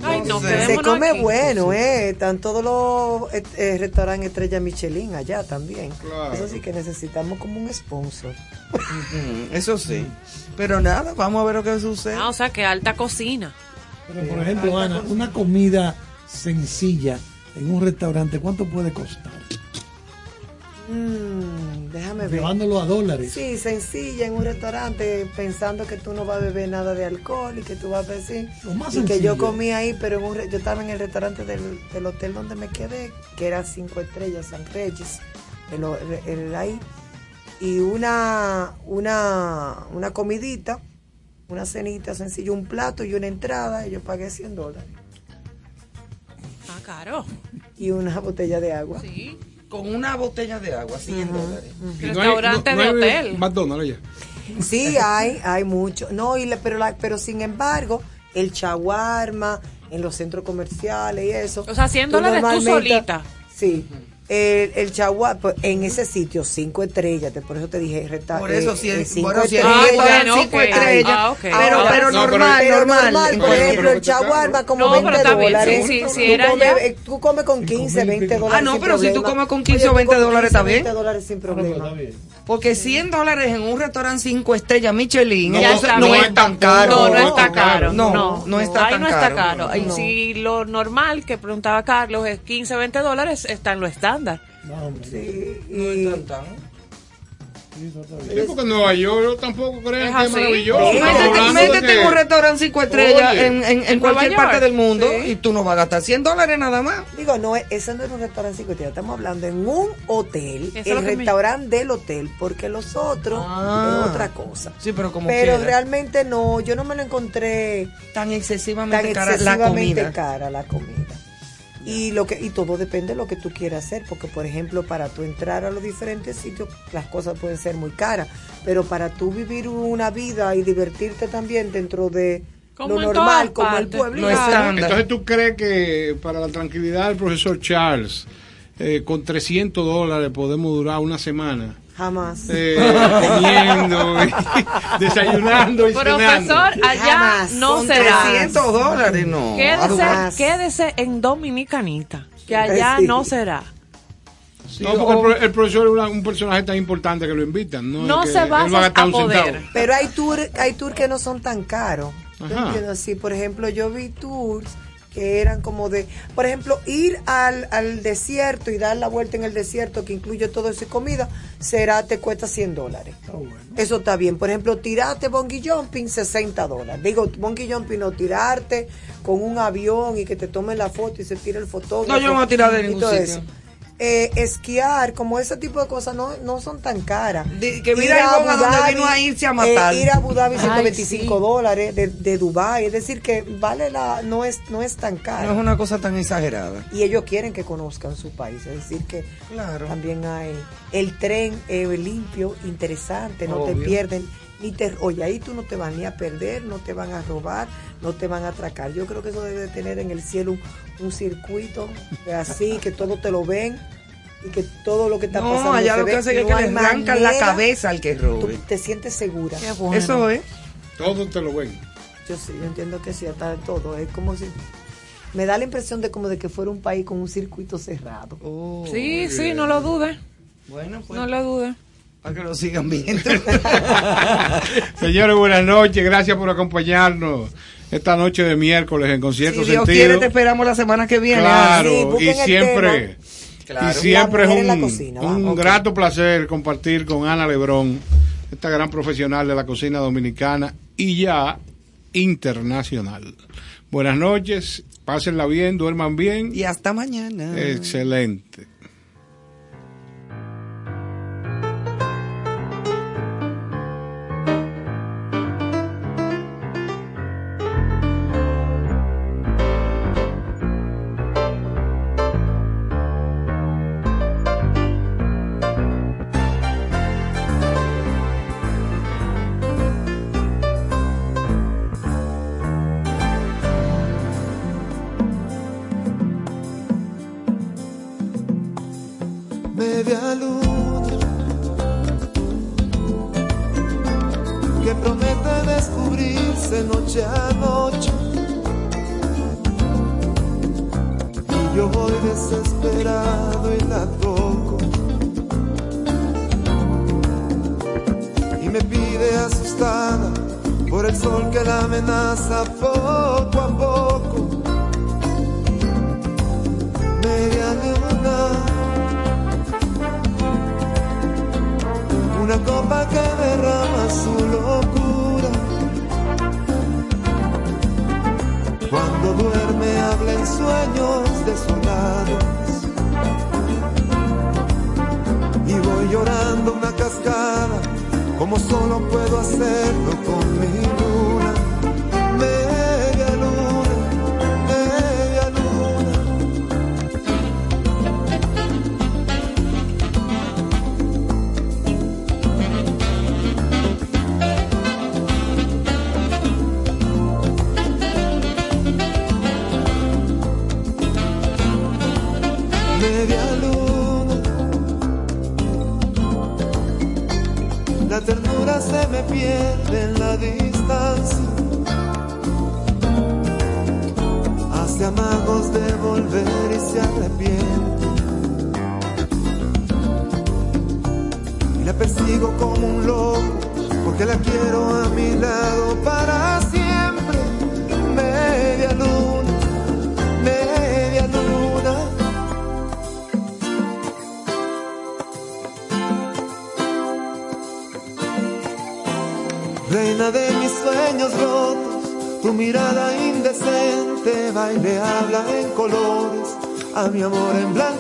Ay, no, Se come aquí. bueno, ¿eh? Están todos los eh, eh, restaurantes Estrella Michelin allá también. Claro. Eso sí que necesitamos como un sponsor. Eso sí. Pero nada, vamos a ver lo que sucede. Ah, o sea, que alta cocina. Pero, por ejemplo, Ana, una comida sencilla en un restaurante, ¿cuánto puede costar? Mm, déjame ver. Llevándolo a dólares. Sí, sencilla en un restaurante, pensando que tú no vas a beber nada de alcohol y que tú vas a decir. Lo más Y que yo comí ahí, pero en un re- yo estaba en el restaurante del, del hotel donde me quedé, que era cinco estrellas, San Regis, el, o- el- el ahí. Y una, una, una comidita, una cenita sencilla, un plato y una entrada, y yo pagué 100 dólares. Ah, caro. Y una botella de agua. Sí. Con una botella de agua, 100 dólares. Y Restaurante de hay hotel. McDonald's allá. Sí, hay, hay mucho. No, y la- pero, la, pero sin embargo, el chaguarma en los centros comerciales y eso. O sea, 100 tú dólares tú solita. Sí. El, el chaguarma, pues, en ese sitio, cinco estrellas, te- por eso te dije, resta- Por eso, eh, si eh, es- cinco bueno, estrellas. un restaurante cinco estrellas, Ah, pero, pero no, normal, pero normal. por ejemplo, el chaguarma como No, 20 pero está bien, dólares. sí, sí, sí, tú, era comes, ya. eh, tú comes con 15, 20 dólares. Ah, no, pero si tú comes con 15 Oye, o tú 20 comes dólares, 15 está bien. 20 dólares sin problema. Porque 100 dólares en un restaurante 5 estrellas Michelin, está no bien. es tan caro. No, no está caro. No, no, no está Ahí tan no está caro. caro. Y No. si lo normal que preguntaba Carlos es 15, 20 dólares, está en lo estándar. Sí, No es tan tan. Sí, porque en Nueva York yo tampoco creo Es que es maravilloso. Métete, de métete que- en un restaurante 5 estrellas Oye. en, en, cualquier parte del mundo sí. y tú no vas a gastar 100 dólares nada más. Digo, no, es- eso no es un restaurante cinco estrellas, estamos hablando en un hotel, Eso el me- restaurante del hotel, porque los otros Ah. es otra cosa. Sí, pero como Pero quiera. realmente no, yo no me lo encontré tan tan excesivamente cara la excesivamente comida. cara la comida. Y lo que y todo depende de lo que tú quieras hacer, porque por ejemplo, para tú entrar a los diferentes sitios, las cosas pueden ser muy caras, pero para tú vivir una vida y divertirte también dentro de Como lo normal, como el pueblo. Entonces, ¿tú crees que para la tranquilidad del profesor Charles, eh, con 300 dólares podemos durar una semana? Jamás. Eh, comiendo, y desayunando y cenando. Profesor, allá Jamás. no Con será. 300 dólares, no. Quédese, quédese en Dominicanita, que allá Sí. no será. Sí, No, porque el, el profesor es una- un personaje tan importante que lo invitan. No, No Es que se va a gastar a un poder. Pero hay tours hay tour que no son tan caros. ¿Tú Ajá. Sí, por ejemplo, yo vi tours que eran como de, por ejemplo, ir al, al desierto y dar la vuelta en el desierto, que incluye todo eso y comida, será, te cuesta 100 dólares. Eso está bien. Por ejemplo, tirarte bungee jumping, 60 dólares. Digo, bungee jumping no, tirarte con un avión y que te tomen la foto y se tire el fotógrafo. No, yo no me voy a tirar de y ningún todo sitio. eso. Eh, esquiar, como ese tipo de cosas, no, no son tan caras. que mira Ir a Abu donde Dhabi, vino a irse a matar. eh, ir a Abu Dhabi Ay, 125 sí. dólares de, de Dubai, es decir que vale la, no es, no es tan caro. No es una cosa tan exagerada. Y ellos quieren que conozcan su país, es decir que Claro. también hay el tren eh, limpio, interesante, no te pierden, ni te, oye, ahí tú no te van ni a perder, no te van a robar, no te van a atracar. Yo creo que eso debe de tener en el cielo un, un circuito así, que todo te lo ven y que todo lo que está No, pasando allá lo que es que le arrancan la cabeza al que robe. Tú te sientes segura. bueno. Eso es. Todo te lo ven. Yo sí, yo entiendo que sí, hasta todo. Es como si. Me da la impresión de como de que fuera un país con un circuito cerrado. Sí, sí, no lo dudes. Bueno, pues. No lo dudes. Para que lo sigan viendo. Señores, buenas noches. Gracias por acompañarnos esta noche de miércoles en Concierto Si Dios Sentido. quiere, te esperamos la semana que viene. Claro, Sí, y siempre. Claro. y siempre es un, cocina, un grato placer compartir con Ana Lebrón, esta gran profesional de la cocina dominicana y ya internacional. Buenas noches, pásenla bien, duerman bien. Y hasta mañana. Excelente. A mi amor en blanco